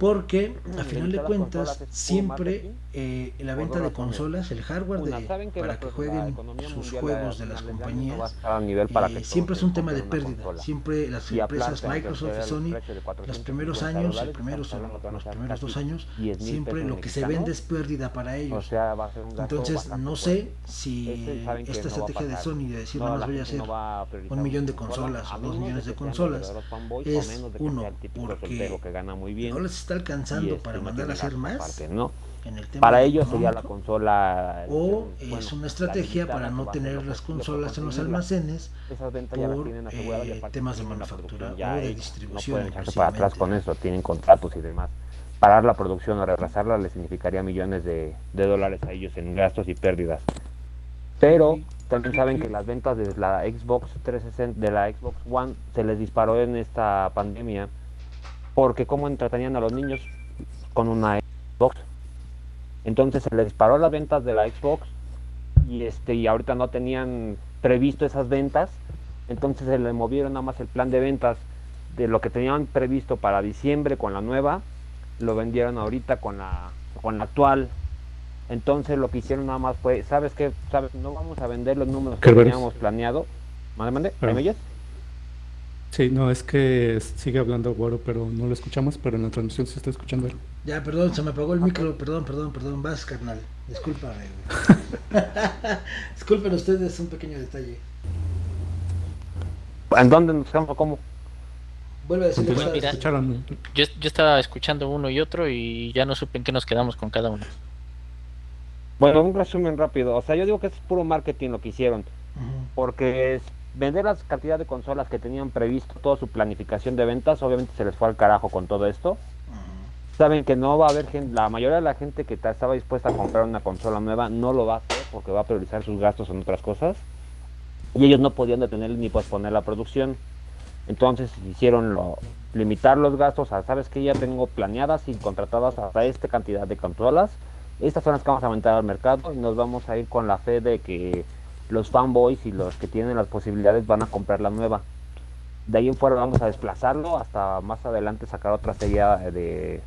porque a final de cuentas siempre eh, la venta de consolas el hardware de, para que jueguen sus juegos de las compañías. eh, siempre es un tema de pérdida. siempre las empresas Microsoft y Sony los primeros años los primeros los primeros dos años siempre lo que se vende es pérdida para ellos. Entonces, no sé si esta estrategia de Sony de decir nada más voy a hacer un millón de consolas o dos millones de consolas es uno, porque no les está alcanzando para mandar a hacer más. en el tema. Para ellos sería la consola. O es una estrategia para no tener las consolas en los almacenes por eh, temas de manufactura o de distribución. No pueden echarse para atrás con eso, tienen contratos y demás. Parar la producción o retrasarla les significaría millones de, de dólares a ellos en gastos y pérdidas. Pero también saben que las ventas de la Xbox 360, de la Xbox One, se les disparó en esta pandemia. Porque cómo entretenían a los niños con una Xbox. Entonces se les disparó las ventas de la Xbox y este y ahorita no tenían previsto esas ventas. Entonces se le movieron nada más el plan de ventas de lo que tenían previsto para diciembre con la nueva, lo vendieron ahorita con la con la actual. Entonces lo que hicieron nada más fue, ¿sabes qué? ¿Sabes? No vamos a vender los números que teníamos planeado. Mande, mande. ¿me oyes? Sí, no, es que sigue hablando Guaro, pero no lo escuchamos, pero en la transmisión se está escuchando él. Ya, perdón, se me apagó el micro, perdón, perdón, perdón, vas, carnal. Discúlpame. Disculpen ustedes, un pequeño detalle. ¿En dónde nos quedamos? ¿Cómo? Vuelve a decir Continúa, mira. escucharon. Yo, yo estaba escuchando uno y otro y ya no supe en qué nos quedamos con cada uno. Bueno, un resumen rápido. O sea, yo digo que es puro marketing lo que hicieron. porque es vender las cantidad de consolas que tenían previsto toda su planificación de ventas, obviamente se les fue al carajo con todo esto. Saben que no va a haber gente, la mayoría de la gente que ta- estaba dispuesta a comprar una consola nueva no lo va a hacer porque va a priorizar sus gastos en otras cosas. Y ellos no podían detener ni posponer la producción. Entonces hicieron limitar los gastos a, sabes que ya tengo planeadas y contratadas hasta esta cantidad de consolas. Estas son las que vamos a aumentar al mercado y nos vamos a ir con la fe de que los fanboys y los que tienen las posibilidades van a comprar la nueva. De ahí en fuera vamos a desplazarlo hasta más adelante sacar otra serie de,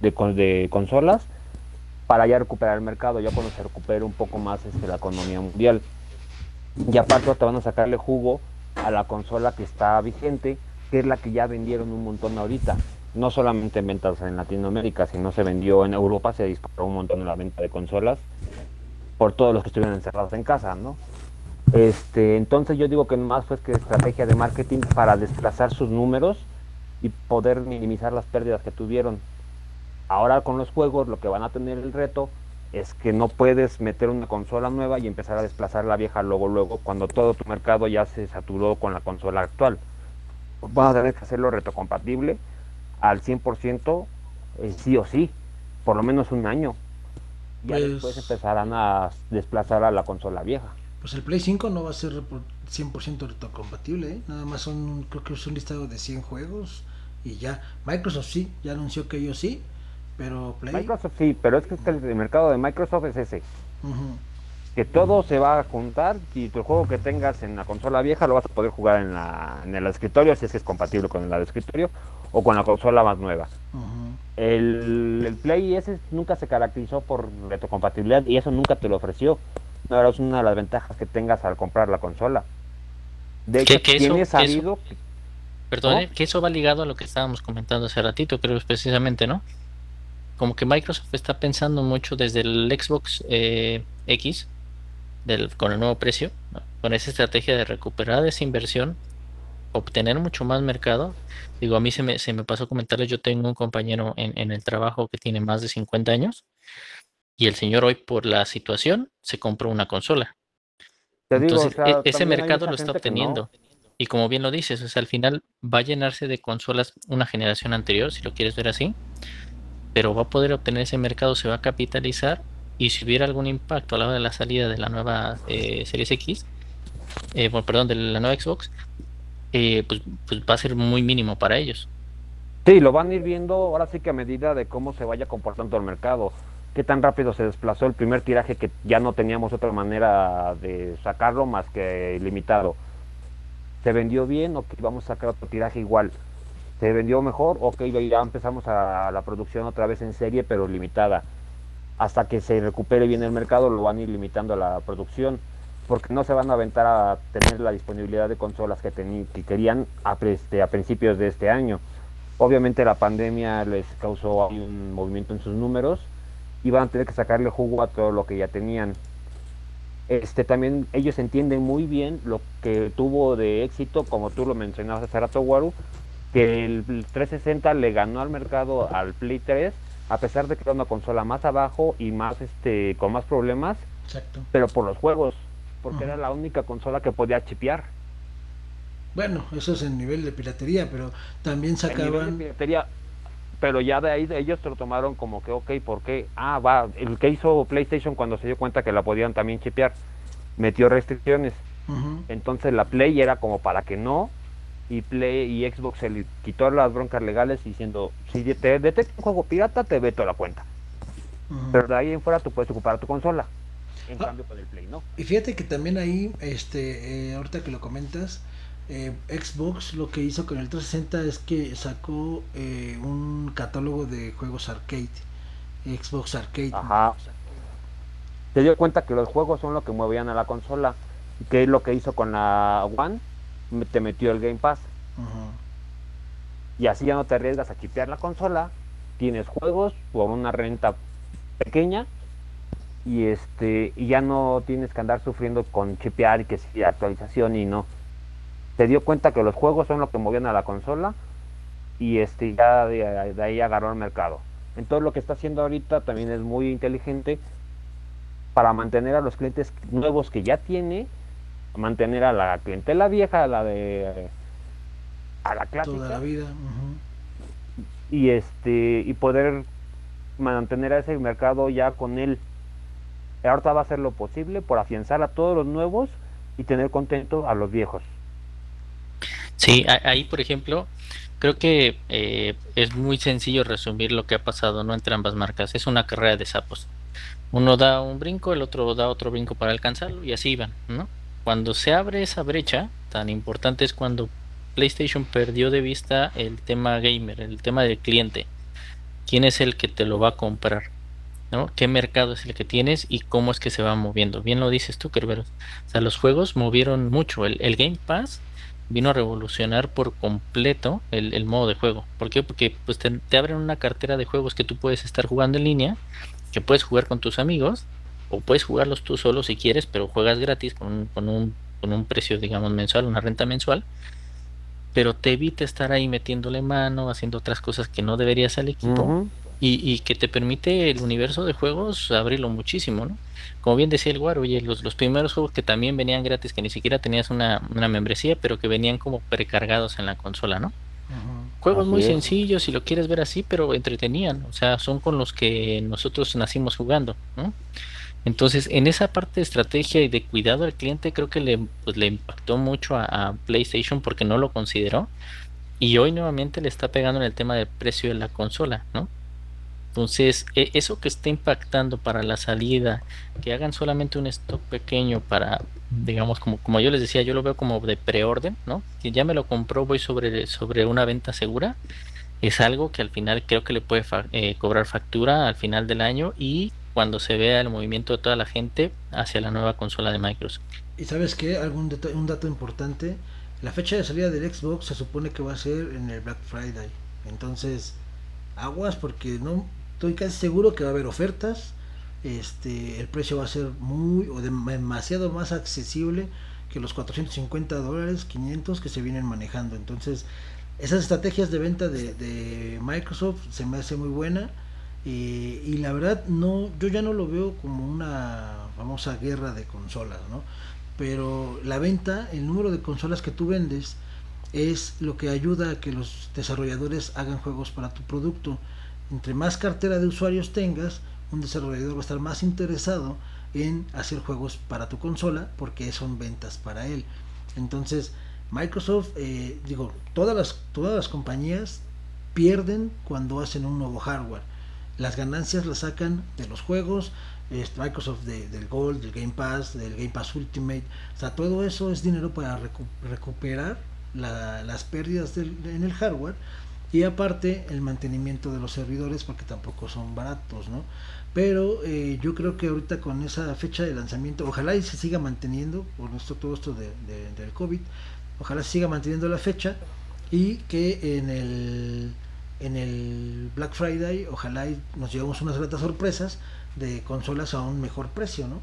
de consolas para ya recuperar el mercado, ya cuando se recupere un poco más este, la economía mundial. Y aparte te van a sacarle jugo a la consola que está vigente, que es la que ya vendieron un montón ahorita. No solamente en ventas en Latinoamérica, sino se vendió en Europa, se disparó un montón en la venta de consolas por todos los que estuvieron encerrados en casa, ¿no? Este, entonces yo digo que más fue que estrategia de marketing para desplazar sus números y poder minimizar las pérdidas que tuvieron. Ahora con los juegos lo que van a tener el reto es que no puedes meter una consola nueva y empezar a desplazar la vieja luego luego cuando todo tu mercado ya se saturó con la consola actual. Van a tener que hacerlo retrocompatible al 100% eh, sí o sí, por lo menos un año. Ya Pues- después empezarán a desplazar a la consola vieja. Pues el Play 5 no va a ser repro- 100% retrocompatible, ¿eh? nada más son, creo que es un listado de 100 juegos y ya. Microsoft sí, ya anunció que ellos sí, pero Play. Microsoft sí, pero es que el mercado de Microsoft es ese. Que todo se va a juntar y tu juego que tengas en la consola vieja lo vas a poder jugar en, la, en el escritorio si es que es compatible con el escritorio o con la consola más nueva. El, el Play ese nunca se caracterizó por retrocompatibilidad y eso nunca te lo ofreció. No era una de las ventajas que tengas al comprar la consola. De hecho, Que- que eso- tienes que eso- sabido que- Perdón, ¿Cómo? ¿eh? que eso va ligado a lo que estábamos comentando hace ratito, creo precisamente, ¿no? Como que Microsoft está pensando mucho desde el Xbox eh, X, del, con el nuevo precio, ¿no? con esa estrategia de recuperar esa inversión, obtener mucho más mercado. Digo, a mí se me, se me pasó comentarles, yo tengo un compañero en, en el trabajo que tiene más de 50 años y el señor hoy por la situación se compró una consola. digo, Entonces, o sea, e- ese mercado lo está no. obteniendo. Y como bien lo dices, o sea, al final va a llenarse de consolas una generación anterior, si lo quieres ver así, pero va a poder obtener ese mercado, se va a capitalizar y si hubiera algún impacto a la hora de la salida de la nueva eh, Series X, eh, bueno, perdón, de la nueva Xbox, eh, pues, pues va a ser muy mínimo para ellos. Sí, lo van a ir viendo ahora sí que a medida de cómo se vaya comportando el mercado. Qué tan rápido se desplazó el primer tiraje que ya no teníamos otra manera de sacarlo más que limitado. Se vendió bien, ok, vamos a sacar otro tiraje igual. Se vendió mejor, ok, ya empezamos a la producción otra vez en serie, pero limitada. Hasta que se recupere bien el mercado, lo van a ir limitando a la producción, porque no se van a aventar a tener la disponibilidad de consolas que, que querían a, este, a principios de este año. Obviamente la pandemia les causó un movimiento en sus números y van a tener que sacarle jugo a todo lo que ya tenían. Este también ellos entienden muy bien lo que tuvo de éxito, como tú lo mencionabas hace rato, Waru, que el 360 le ganó al mercado al Play 3 a pesar de que era una consola más abajo y más este con más problemas, pero por los juegos, porque era la única consola que podía chipear. Bueno, eso es en nivel de piratería, pero también sacaban... piratería, pero ya de ahí ellos se lo tomaron como que, ok, ¿por qué? Ah, va, el que hizo PlayStation cuando se dio cuenta que la podían también chipear, metió restricciones. Entonces la Play era como para que no, y Play y Xbox se le quitó las broncas legales diciendo, si te detecta un juego pirata, te veto la cuenta. Pero de ahí en fuera tú puedes ocupar tu consola. En ah, cambio con el Play no. Y fíjate que también ahí, este, eh, ahorita que lo comentas, eh, Xbox lo que hizo con el 360 es que sacó eh, un catálogo de juegos arcade, Xbox Arcade. Ajá. Se dio cuenta que los juegos son lo que movían a la consola, que es lo que hizo con la One, te metió el Game Pass. Y así ya no te arriesgas a quitar la consola, tienes juegos por una renta pequeña. Y este y ya no tienes que andar sufriendo con chipear y que si actualización y no. Se dio cuenta que los juegos son lo que movían a la consola. Y este ya de, ahí agarró el mercado. Entonces lo que está haciendo ahorita también es muy inteligente para mantener a los clientes nuevos que ya tiene, mantener a la clientela vieja, a la de a la clásica. Toda la vida. Y este y poder mantener a ese mercado ya con él. Ahorita va a hacer lo posible por afianzar a todos los nuevos y tener contento a los viejos. Sí, ahí por ejemplo, creo que eh, es muy sencillo resumir lo que ha pasado no entre ambas marcas. Es una carrera de sapos. Uno da un brinco, el otro da otro brinco para alcanzarlo y así van, ¿no? Cuando se abre esa brecha, tan importante es cuando PlayStation perdió de vista el tema gamer, el tema del cliente. ¿Quién es el que te lo va a comprar? ¿no? ¿Qué mercado es el que tienes y cómo es que se va moviendo? Bien lo dices tú, Kerberos. O sea, los juegos movieron mucho. El, Game Pass vino a revolucionar por completo el, modo de juego. ¿Por qué? Porque pues te, abren una cartera de juegos que tú puedes estar jugando en línea, que puedes jugar con tus amigos, o puedes jugarlos tú solo si quieres, pero juegas gratis con un, con un, con un precio, digamos, mensual, una renta mensual. Pero te evita estar ahí metiéndole mano, haciendo otras cosas que no deberías al equipo. y, y, que te permite el universo de juegos abrirlo muchísimo, ¿no? como bien decía el Guar, oye, los, los primeros juegos que también venían gratis, que ni siquiera tenías una, membresía, pero que venían como precargados en la consola, ¿no? Juegos muy sencillos, si lo quieres ver así, pero entretenían, o sea, son con los que nosotros nacimos jugando, ¿no? Entonces, en esa parte de estrategia y de cuidado al cliente, creo que le, pues, impactó mucho a, PlayStation porque no lo consideró. Y hoy nuevamente le está pegando en el tema del precio de la consola, ¿no? Entonces, e, eso que está impactando para la salida, que hagan solamente un stock pequeño para, digamos, como, como yo les decía, yo lo veo como de preorden, ¿no? Si ya me lo compró, voy sobre, sobre una venta segura, es algo que al final creo que le puede eh, cobrar factura al final del año y cuando se vea el movimiento de toda la gente hacia la nueva consola de Microsoft. Y sabes qué, algún un dato importante, la fecha de salida del Xbox se supone que va a ser en el Black Friday. Entonces, aguas porque no estoy casi seguro que va a haber ofertas. Este, el precio va a ser muy o demasiado más accesible que los 450 dólares, 500 que se vienen manejando. Entonces, esas estrategias de venta de, Microsoft se me hace muy buena. Y la verdad, no, yo ya no lo veo como una famosa guerra de consolas, ¿no? Pero la venta, el número de consolas que tú vendes, es lo que ayuda a que los desarrolladores hagan juegos para tu producto entre más cartera de usuarios tengas, un desarrollador va a estar más interesado en hacer juegos para tu consola porque son ventas para él. Entonces, Microsoft, eh, digo, todas las, todas las compañías pierden cuando hacen un nuevo hardware. Las ganancias las sacan de los juegos, Microsoft del Gold, del Game Pass, del Game Pass Ultimate. O sea, todo eso es dinero para recuperar las pérdidas en el hardware y aparte el mantenimiento de los servidores porque tampoco son baratos, ¿no? Pero eh, yo creo que ahorita con esa fecha de lanzamiento, ojalá y se siga manteniendo por esto, todo esto de, del COVID, ojalá se siga manteniendo la fecha y que en el, en el Black Friday, ojalá y nos llevemos unas gratas sorpresas de consolas a un mejor precio, ¿no?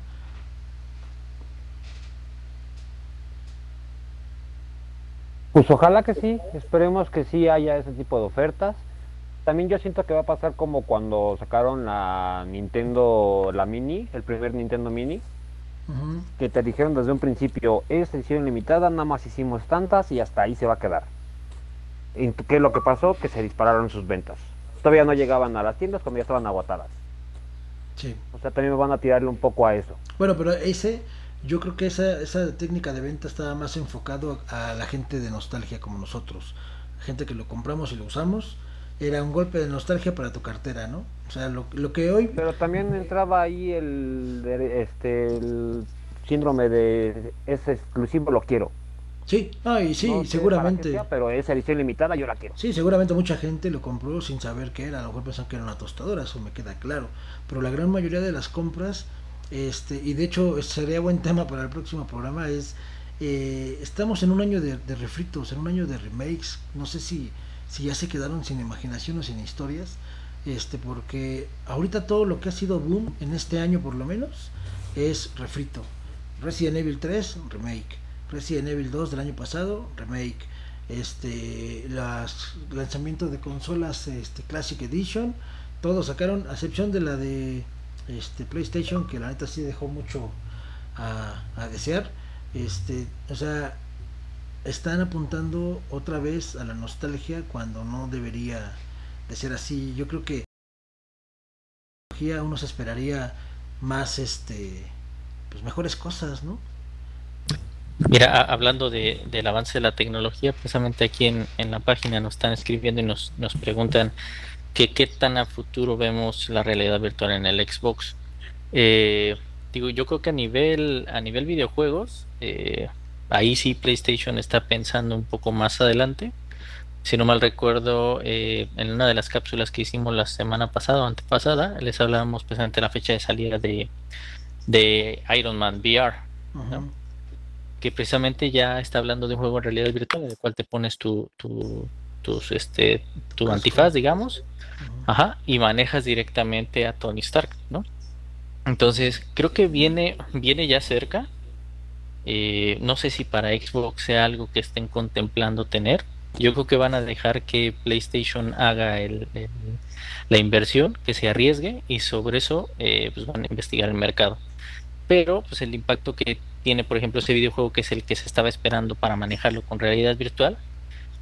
Pues ojalá que sí, esperemos que sí haya ese tipo de ofertas. también yo siento que va a pasar como cuando sacaron la Nintendo, la Mini, el primer Nintendo Mini, que te dijeron desde un principio, es edición limitada, nada más hicimos tantas y hasta ahí se va a quedar. ¿Y ¿Qué es lo que pasó? Que se dispararon sus ventas. Todavía no llegaban a las tiendas cuando ya estaban agotadas. Sí. O sea, también me van a tirarle un poco a eso. Bueno, pero ese, yo creo que esa, esa técnica de venta estaba más enfocado a la gente de nostalgia como nosotros. Gente que lo compramos y lo usamos. Era un golpe de nostalgia para tu cartera, ¿no? O sea, lo, lo que hoy... Pero también entraba ahí el, este, el síndrome de es exclusivo, lo quiero. Sí, y sí, No sé qué seguramente. sea, pero es edición limitada, yo la quiero. Sí, seguramente mucha gente lo compró sin saber qué era, a lo mejor pensaban que era una tostadora, eso me queda claro. Pero la gran mayoría de las compras, este, y de hecho sería buen tema para el próximo programa, es, eh, estamos en un año de, de refritos, en un año de remakes, no sé si, si ya se quedaron sin imaginación o sin historias, este, porque ahorita todo lo que ha sido boom en este año por lo menos es refrito. Resident Evil 3, remake. Resident Evil 2 del año pasado, remake. Este, las lanzamientos de consolas este, Classic Edition, todos sacaron, a excepción de la de este, PlayStation, que la neta sí dejó mucho a, a desear. Este, o sea, están apuntando otra vez a la nostalgia cuando no debería de ser así. Yo creo que uno se esperaría más este pues mejores cosas, ¿no? Mira, hablando de, del avance de la tecnología, precisamente aquí en, en la página nos están escribiendo y nos, nos preguntan que qué tan a futuro vemos la realidad virtual en el Xbox. Eh, digo, yo creo que a nivel, a nivel videojuegos, eh, ahí sí PlayStation está pensando un poco más adelante. Si no mal recuerdo, eh, en una de las cápsulas que hicimos la semana pasada o antepasada, les hablábamos precisamente de la fecha de salida de, de Iron Man VR Ujú. Que precisamente ya está hablando de un juego en realidad virtual en el cual te pones tu, tu, tus, este, tu Casco. antifaz, digamos, ajá, y manejas directamente a Tony Stark, ¿no? Entonces, creo que viene, viene ya cerca. Eh, no sé si para Xbox sea algo que estén contemplando tener. Yo creo que van a dejar que PlayStation haga el, el- la inversión, que se arriesgue y sobre eso eh, pues van a investigar el mercado. Pero pues el impacto que tiene, por ejemplo, ese videojuego que es el que se estaba esperando para manejarlo con realidad virtual,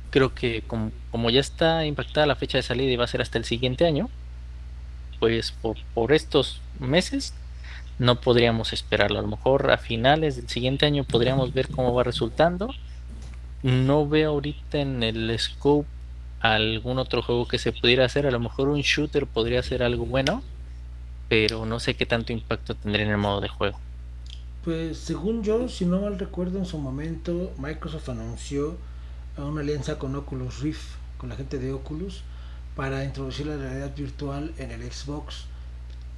creo que como, ya está impactada la fecha de salida y va a ser hasta el siguiente año, pues por, por estos meses no podríamos esperarlo. A lo mejor a finales del siguiente año podríamos ver cómo va resultando. No veo ahorita en el scope algún otro juego que se pudiera hacer. A lo mejor un shooter podría ser algo bueno, pero no sé qué tanto impacto tendría en el modo de juego. Pues según yo, si no mal recuerdo, en su momento Microsoft anunció una alianza con Oculus Rift, con la gente de Oculus, para introducir la realidad virtual en el Xbox.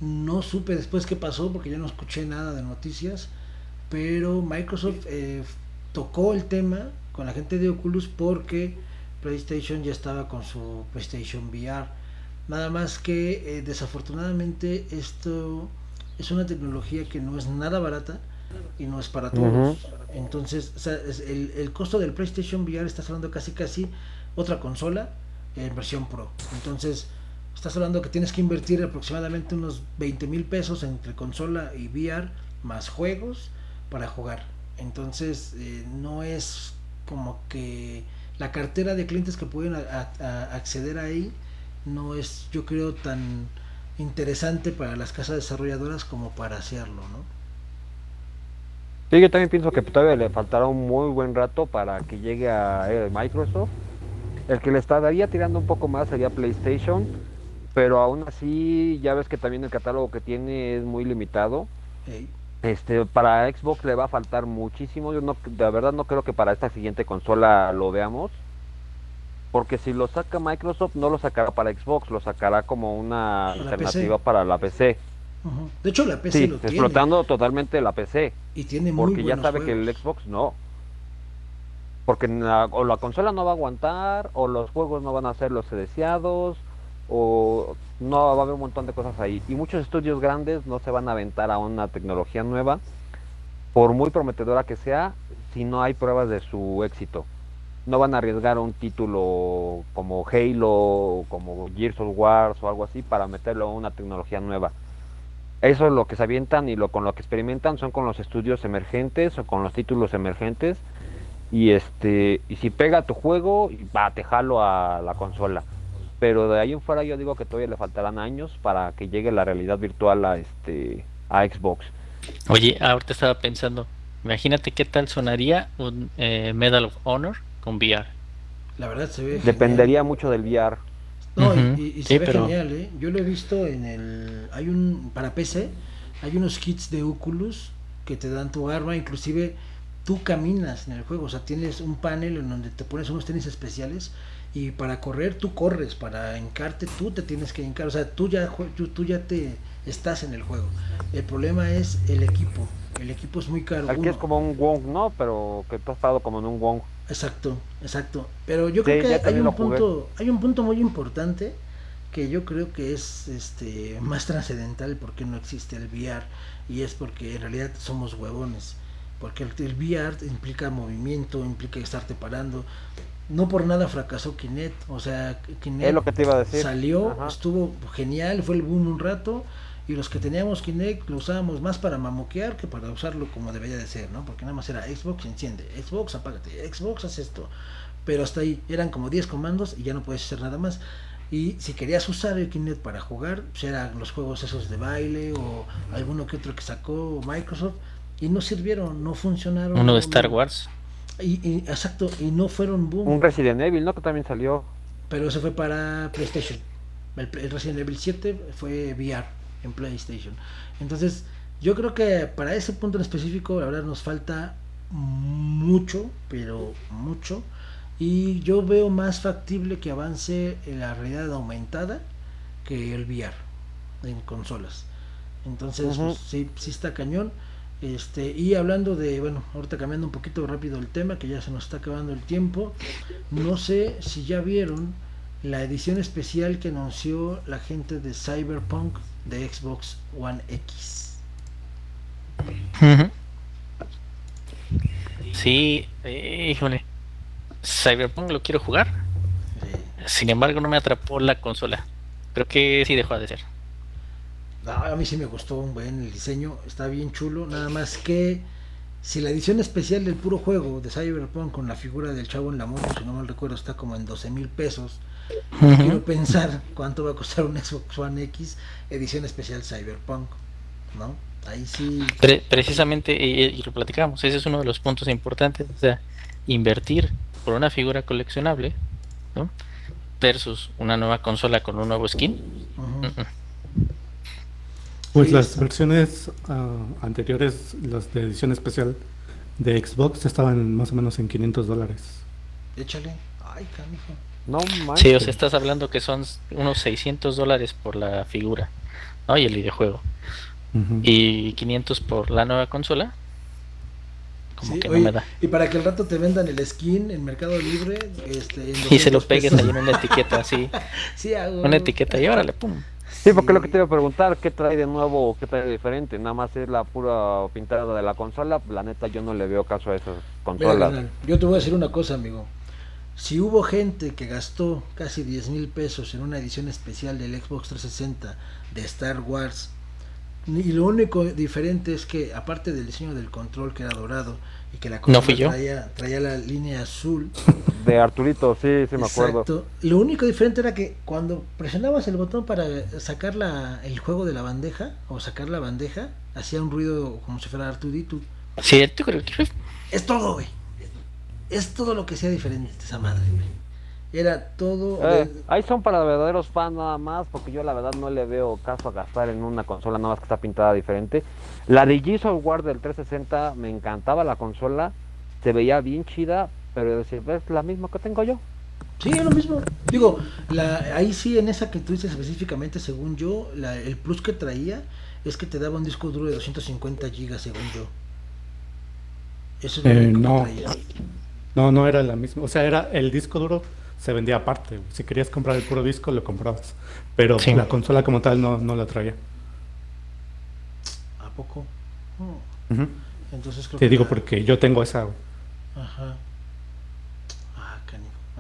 No supe después qué pasó porque yo no escuché nada de noticias, pero Microsoft eh, tocó el tema con la gente de Oculus porque PlayStation ya estaba con su PlayStation VR. Nada más que eh, desafortunadamente esto es una tecnología que no es nada barata y no es para todos. Entonces, o sea, es el, el costo del PlayStation VR está hablando casi casi otra consola en versión Pro. Entonces, estás hablando que tienes que invertir aproximadamente unos 20 mil pesos entre consola y VR más juegos para jugar. Entonces, eh, no es como que la cartera de clientes que pueden a- a acceder ahí no es, yo creo, tan interesante para las casas desarrolladoras como para hacerlo, ¿no? Sí, yo también pienso que todavía le faltará un muy buen rato para que llegue a eh, Microsoft. El que le estaría tirando un poco más sería PlayStation, pero aún así ya ves que también el catálogo que tiene es muy limitado. Este, para Xbox le va a faltar muchísimo. Yo no, de verdad no creo que para esta siguiente consola lo veamos. Porque si lo saca Microsoft, no lo sacará para Xbox, lo sacará como una alternativa PC. para la PC. Ujú. De hecho, la PC Sí, lo tiene explotando totalmente la PC. y tiene muy Porque ya sabe que el. Xbox no. Porque la- o la consola no va a aguantar, o los juegos no van a ser los deseados, o no va a haber un montón de cosas ahí. Y muchos estudios grandes no se van a aventar a una tecnología nueva, por muy prometedora que sea, si no hay pruebas de su éxito. no van a arriesgar un título como Halo, como Gears of War o algo así para meterlo a una tecnología nueva. Eso es lo que se avientan y lo con lo que experimentan son con los estudios emergentes o con los títulos emergentes. Y este y si pega tu juego va te jalo a la consola. Pero de ahí en fuera yo digo que todavía le faltarán años para que llegue la realidad virtual a este a Xbox. Oye ahorita estaba pensando imagínate qué tal sonaría un eh, Medal of Honor con VR la verdad se ve dependería mucho del VR no y, se ve genial ¿eh? yo lo he visto en el hay un para PC hay unos kits de Oculus que te dan tu arma inclusive tú caminas en el juego, o sea, tienes un panel en donde te pones unos tenis especiales y para correr tú corres, para encarte tú te tienes que encar, o sea, tú ya, tú, ya te estás en el juego. El problema es el equipo, el equipo es muy caro. Aquí es como un Wong, ¿no? Pero que tú has estado como en un Wong. Exacto, exacto. Pero yo creo que hay un, punto, hay un punto muy importante que yo creo que es este más trascendental porque no existe el VR y es porque en realidad somos huevones porque el, el VR implica movimiento, implica estarte parando. No por nada fracasó Kinect, o sea, Kinect lo que te iba a decir. salió, estuvo genial, fue el boom un rato, y los que teníamos Kinect lo usábamos más para mamoquear que para usarlo como debería de ser, ¿no? Porque nada más era Xbox, enciende, Xbox, apágate, Xbox, haz esto. Pero hasta ahí eran como 10 comandos y ya no puedes hacer nada más. Y si querías usar el Kinect para jugar, pues eran los juegos esos de baile o alguno que otro que sacó Microsoft, y no sirvieron, no funcionaron. Uno de Star Wars. Y, exacto, y no fueron boom. Un Resident Evil, ¿no? Que también salió. Pero eso fue para PlayStation. El, Resident Evil 7 fue VR en PlayStation. Entonces, yo creo que para ese punto en específico, la verdad, nos falta mucho, pero mucho. Y yo veo más factible que avance la realidad aumentada que el VR en consolas. Entonces, pues, sí, sí está cañón. Este, y hablando de, bueno, ahorita cambiando un poquito rápido el tema, que ya se nos está acabando el tiempo, no sé si ya vieron la edición especial que anunció la gente de Cyberpunk de Xbox One X. Sí, eh, híjole. Cyberpunk lo quiero jugar. Sin embargo, no me atrapó la consola. Creo que sí dejó de ser a mí sí me gustó un buen el diseño, está bien chulo, nada más que si la edición especial del puro juego de Cyberpunk con la figura del chavo en la moto, si no mal recuerdo, está como en 12 mil pesos, quiero pensar cuánto va a costar un Xbox One X edición especial Cyberpunk, ¿no? Ahí sí. precisamente, y, lo platicamos, ese es uno de los puntos importantes, o sea, invertir por una figura coleccionable, ¿no? Versus una nueva consola con un nuevo skin. Pues las versiones ah, anteriores, las de edición especial de Xbox, estaban más o menos en 500 dólares. Échale. Ay, canijo. No Sí, o sea, estás hablando que son unos 600 dólares por la figura, ¿no? Y el videojuego. Y 500 por la nueva consola. Como que no me da. Y para que el rato te vendan el skin en Mercado Libre. Este, y se lo pegues ahí en una etiqueta así. sí, hago. Una etiqueta y órale, pum. Sí, porque lo que te iba a preguntar, ¿qué trae de nuevo o qué trae de diferente? Nada más es la pura pintada de la consola, la neta yo no le veo caso a esas consolas. yo te voy a decir una cosa, amigo. Si hubo gente que gastó casi 10 mil pesos en una edición especial del Xbox 360 de Star Wars, y lo único diferente es que, aparte del diseño del control que era dorado y que la consola traía, traía la línea azul, de Arturito, sí, sí me acuerdo. Lo único diferente era que cuando presionabas el botón para sacar el juego de la bandeja o sacar la bandeja, hacía un ruido como si fuera Arturito. Sí, es todo, güey. Es todo lo que sea diferente esa madre, güey. Era todo. Eh, ahí son para verdaderos fans nada más, porque yo la verdad no le veo caso a gastar en una consola nada más que está pintada diferente. La de Gears of War del 360 me encantaba la consola, se veía bien chida, pero decir, es la misma que tengo yo. Sí, es lo mismo. Digo, la, ahí sí, en esa que tú dices específicamente, según yo, la, el plus que traía es que te daba un disco duro de 250 gigas, según yo. Eso es lo eh, no. No, no era la misma. O sea, era el disco duro se vendía aparte. Si querías comprar el puro disco, lo comprabas. Pero la consola como tal no, no la traía. ¿A poco? Entonces creo Te digo porque yo tengo esa. Ajá.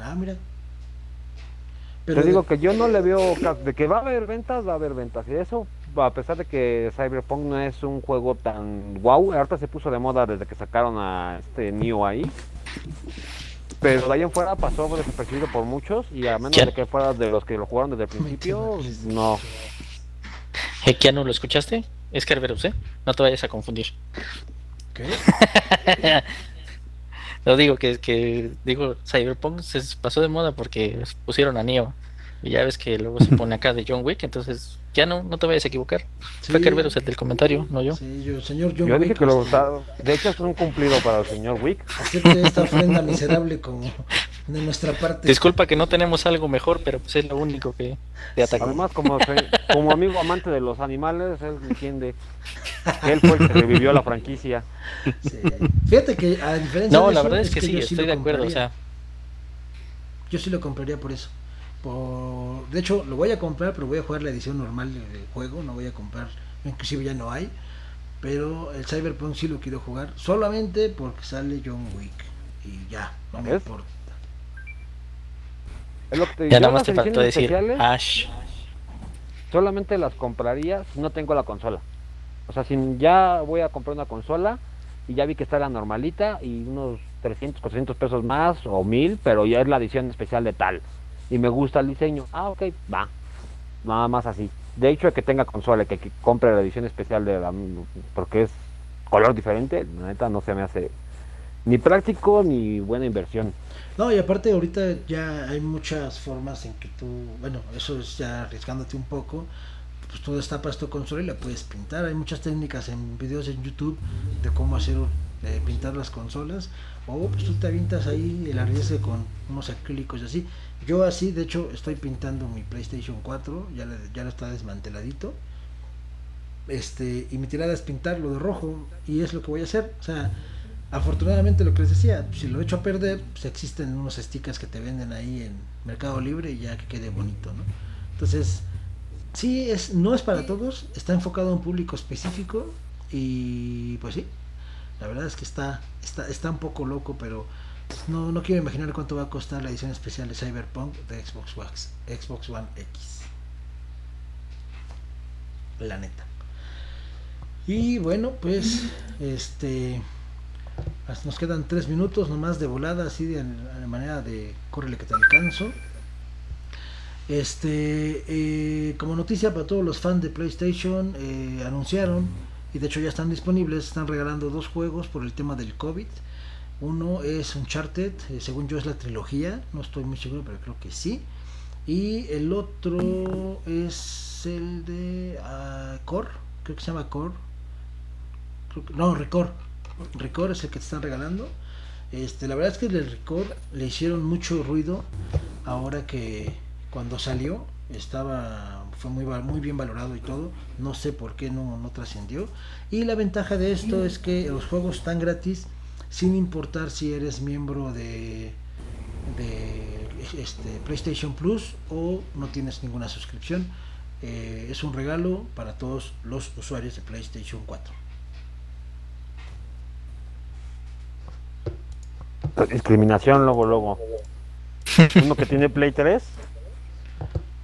Ah, mira. Te digo que yo no le veo de que va a haber ventas, va a haber ventas. Y eso, a pesar de que Cyberpunk no es un juego tan wow, ahorita se puso de moda desde que sacaron a este Neo ahí. Pero de ahí en fuera pasó desapercibido por muchos y a menos de que fuera de los que lo jugaron desde el principio, no. no lo escuchaste? Es Kerberos, ¿eh? No te vayas a confundir. ¿Qué? Lo digo que, que digo Cyberpunk se pasó de moda porque pusieron a Neo y ya ves que luego se pone acá de John Wick, entonces ya no, no te vayas a equivocar. Sí. Fue Kerberos el del comentario, no yo. Sí, yo, señor John yo dije que lo gustaba. De hecho, es un cumplido para el señor Wick. Acepte esta ofrenda miserable como de nuestra parte. Disculpa que no tenemos algo mejor, pero pues es lo único que te ataca. Además, como, como amigo amante de los animales, él entiende él fue el que revivió la franquicia. Sí. Fíjate que a diferencia No, de la eso, verdad es que, sí, estoy de acuerdo, o sea. Yo sí lo compraría por eso. Por... De hecho, lo voy a comprar, pero voy a jugar la edición normal del juego, no voy a comprar, inclusive ya no hay. Pero el Cyberpunk sí lo quiero jugar, solamente porque sale John Wick. Y ya, no me importa. Es lo que te ya nada más te faltó decir Ash. Solamente las compraría si no tengo la consola. O sea, si ya voy a comprar una consola y ya vi que está la normalita y unos 300, 400 pesos más o 1000, pero ya es la edición especial de tal y me gusta el diseño, ah, ok, va. Nada más así. De hecho, que tenga consola, que, que compre la edición especial de la, porque es color diferente, la neta no se me hace ni práctico ni buena inversión. No, y aparte ahorita ya hay muchas formas en que tú, bueno, eso es ya arriesgándote un poco, pues tú destapas tu consola y la puedes pintar. Hay muchas técnicas en videos en YouTube de cómo hacer eh, pintar las consolas. O pues tú te avientas ahí el arriesgue con unos acrílicos y así. Yo así, de hecho, estoy pintando mi PlayStation 4, ya, ya lo está desmanteladito. Este, y mi tirada es pintarlo de rojo y es lo que voy a hacer. O sea, afortunadamente lo que les decía, si lo echo a perder, pues existen unos stickers que te venden ahí en Mercado Libre y ya que quede bonito, ¿no? Entonces, sí, es, no es para todos, está enfocado a un público específico y pues sí, la verdad es que está, está, está un poco loco, pero no, no quiero imaginar cuánto va a costar la edición especial de Cyberpunk de Xbox One, Xbox One X. La neta. Y bueno, pues este nos quedan tres minutos nomás de volada, así de, manera de córrele que te alcanzo. Este, eh, como noticia para todos los fans de PlayStation, eh, anunciaron y de hecho ya están disponibles, están regalando dos juegos por el tema del COVID. Uno es Uncharted, eh, según yo es la trilogía, no estoy muy seguro, pero creo que sí. Y el otro es el de uh, Core, creo que se llama Core. no, Record. Record es el que te están regalando. Este, la verdad es que el Record le hicieron mucho ruido ahora que cuando salió estaba fue muy muy bien valorado y todo no sé por qué no, no trascendió y la ventaja de esto es que los juegos están gratis sin importar si eres miembro de, este, PlayStation Plus o no tienes ninguna suscripción. Eh, es un regalo para todos los usuarios de PlayStation 4. Discriminación luego, luego. Uno que tiene Play 3.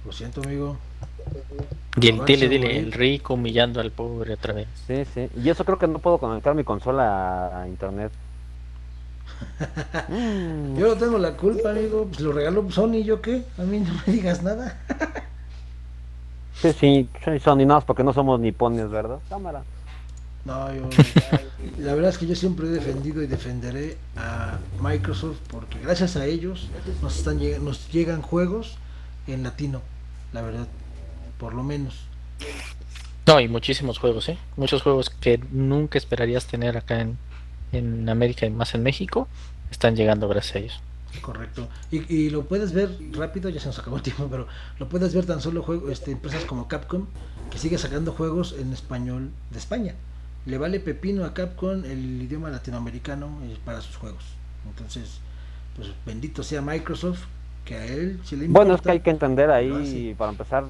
Lo siento, amigo. Dile, dile, dile, el rico humillando al pobre otra vez. Sí, sí. Y eso creo que no puedo conectar mi consola a internet. yo no tengo la culpa, amigo. Pues lo regaló Sony, ¿yo qué? A mí no me digas nada. sí, sí, Sony, nada porque no somos nipones, ¿verdad? Cámara. No, yo, la verdad es que yo siempre he defendido y defenderé a Microsoft porque gracias a ellos nos están nos llegan juegos en latino, la verdad, por lo menos. No, y muchísimos juegos, ¿eh? Muchos juegos que nunca esperarías tener acá en, en América y más en México, están llegando gracias a ellos. Correcto. Y, y, lo puedes ver rápido, ya se nos acabó el tiempo, pero lo puedes ver tan solo juego, este, empresas como Capcom, que sigue sacando juegos en español de España. Le vale pepino a Capcom el idioma latinoamericano eh, para sus juegos. Entonces, pues bendito sea Microsoft, que a él si le importa. Bueno, es que hay que entender ahí, para empezar,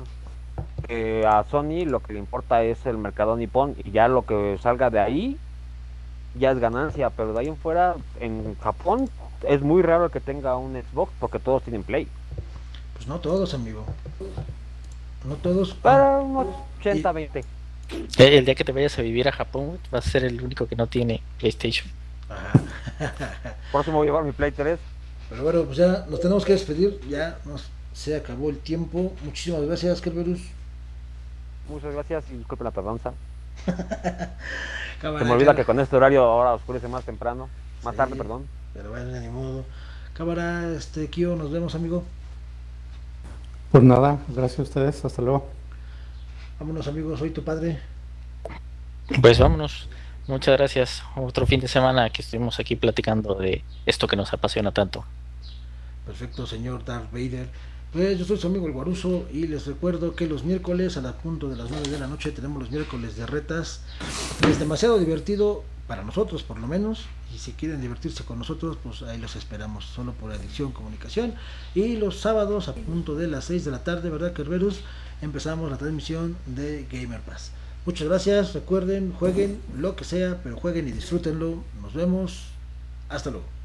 que a Sony lo que le importa es el mercado nipón y ya lo que salga de ahí ya es ganancia, pero de ahí en fuera, en Japón, es muy raro que tenga un Xbox porque todos tienen Play. Pues no todos, amigo. No todos. Para unos 80, 20. El día que te vayas a vivir a Japón, vas a ser el único que no tiene PlayStation. Ajá. Por eso me voy a llevar mi Play 3. Pero bueno, pues ya nos tenemos que despedir. Ya nos, se acabó el tiempo. Muchísimas gracias, Kerberus. Muchas gracias y disculpen la tardanza. Cámara, Se me olvida que con este horario ahora oscurece más temprano. Más Sí. tarde, perdón. Pero bueno, ni modo. Cámara, este, Kio, nos vemos, amigo. Pues nada, gracias a ustedes, hasta luego. Vámonos, amigos. Soy tu padre. Pues vámonos. Muchas gracias. Otro fin de semana que estuvimos aquí platicando de esto que nos apasiona tanto. Perfecto, señor Darth Vader. Pues yo soy su amigo el Guaruso y les recuerdo que los miércoles a la punto de las 9 de la noche tenemos los miércoles de retas. Es demasiado divertido para nosotros por lo menos y si quieren divertirse con nosotros pues ahí los esperamos solo por adicción comunicación y los sábados a punto de las 6 de la tarde, ¿verdad Kerberus? Empezamos la transmisión de Gamer Pass. Muchas gracias, recuerden, jueguen lo que sea, pero jueguen y disfrútenlo. Nos vemos. Hasta luego.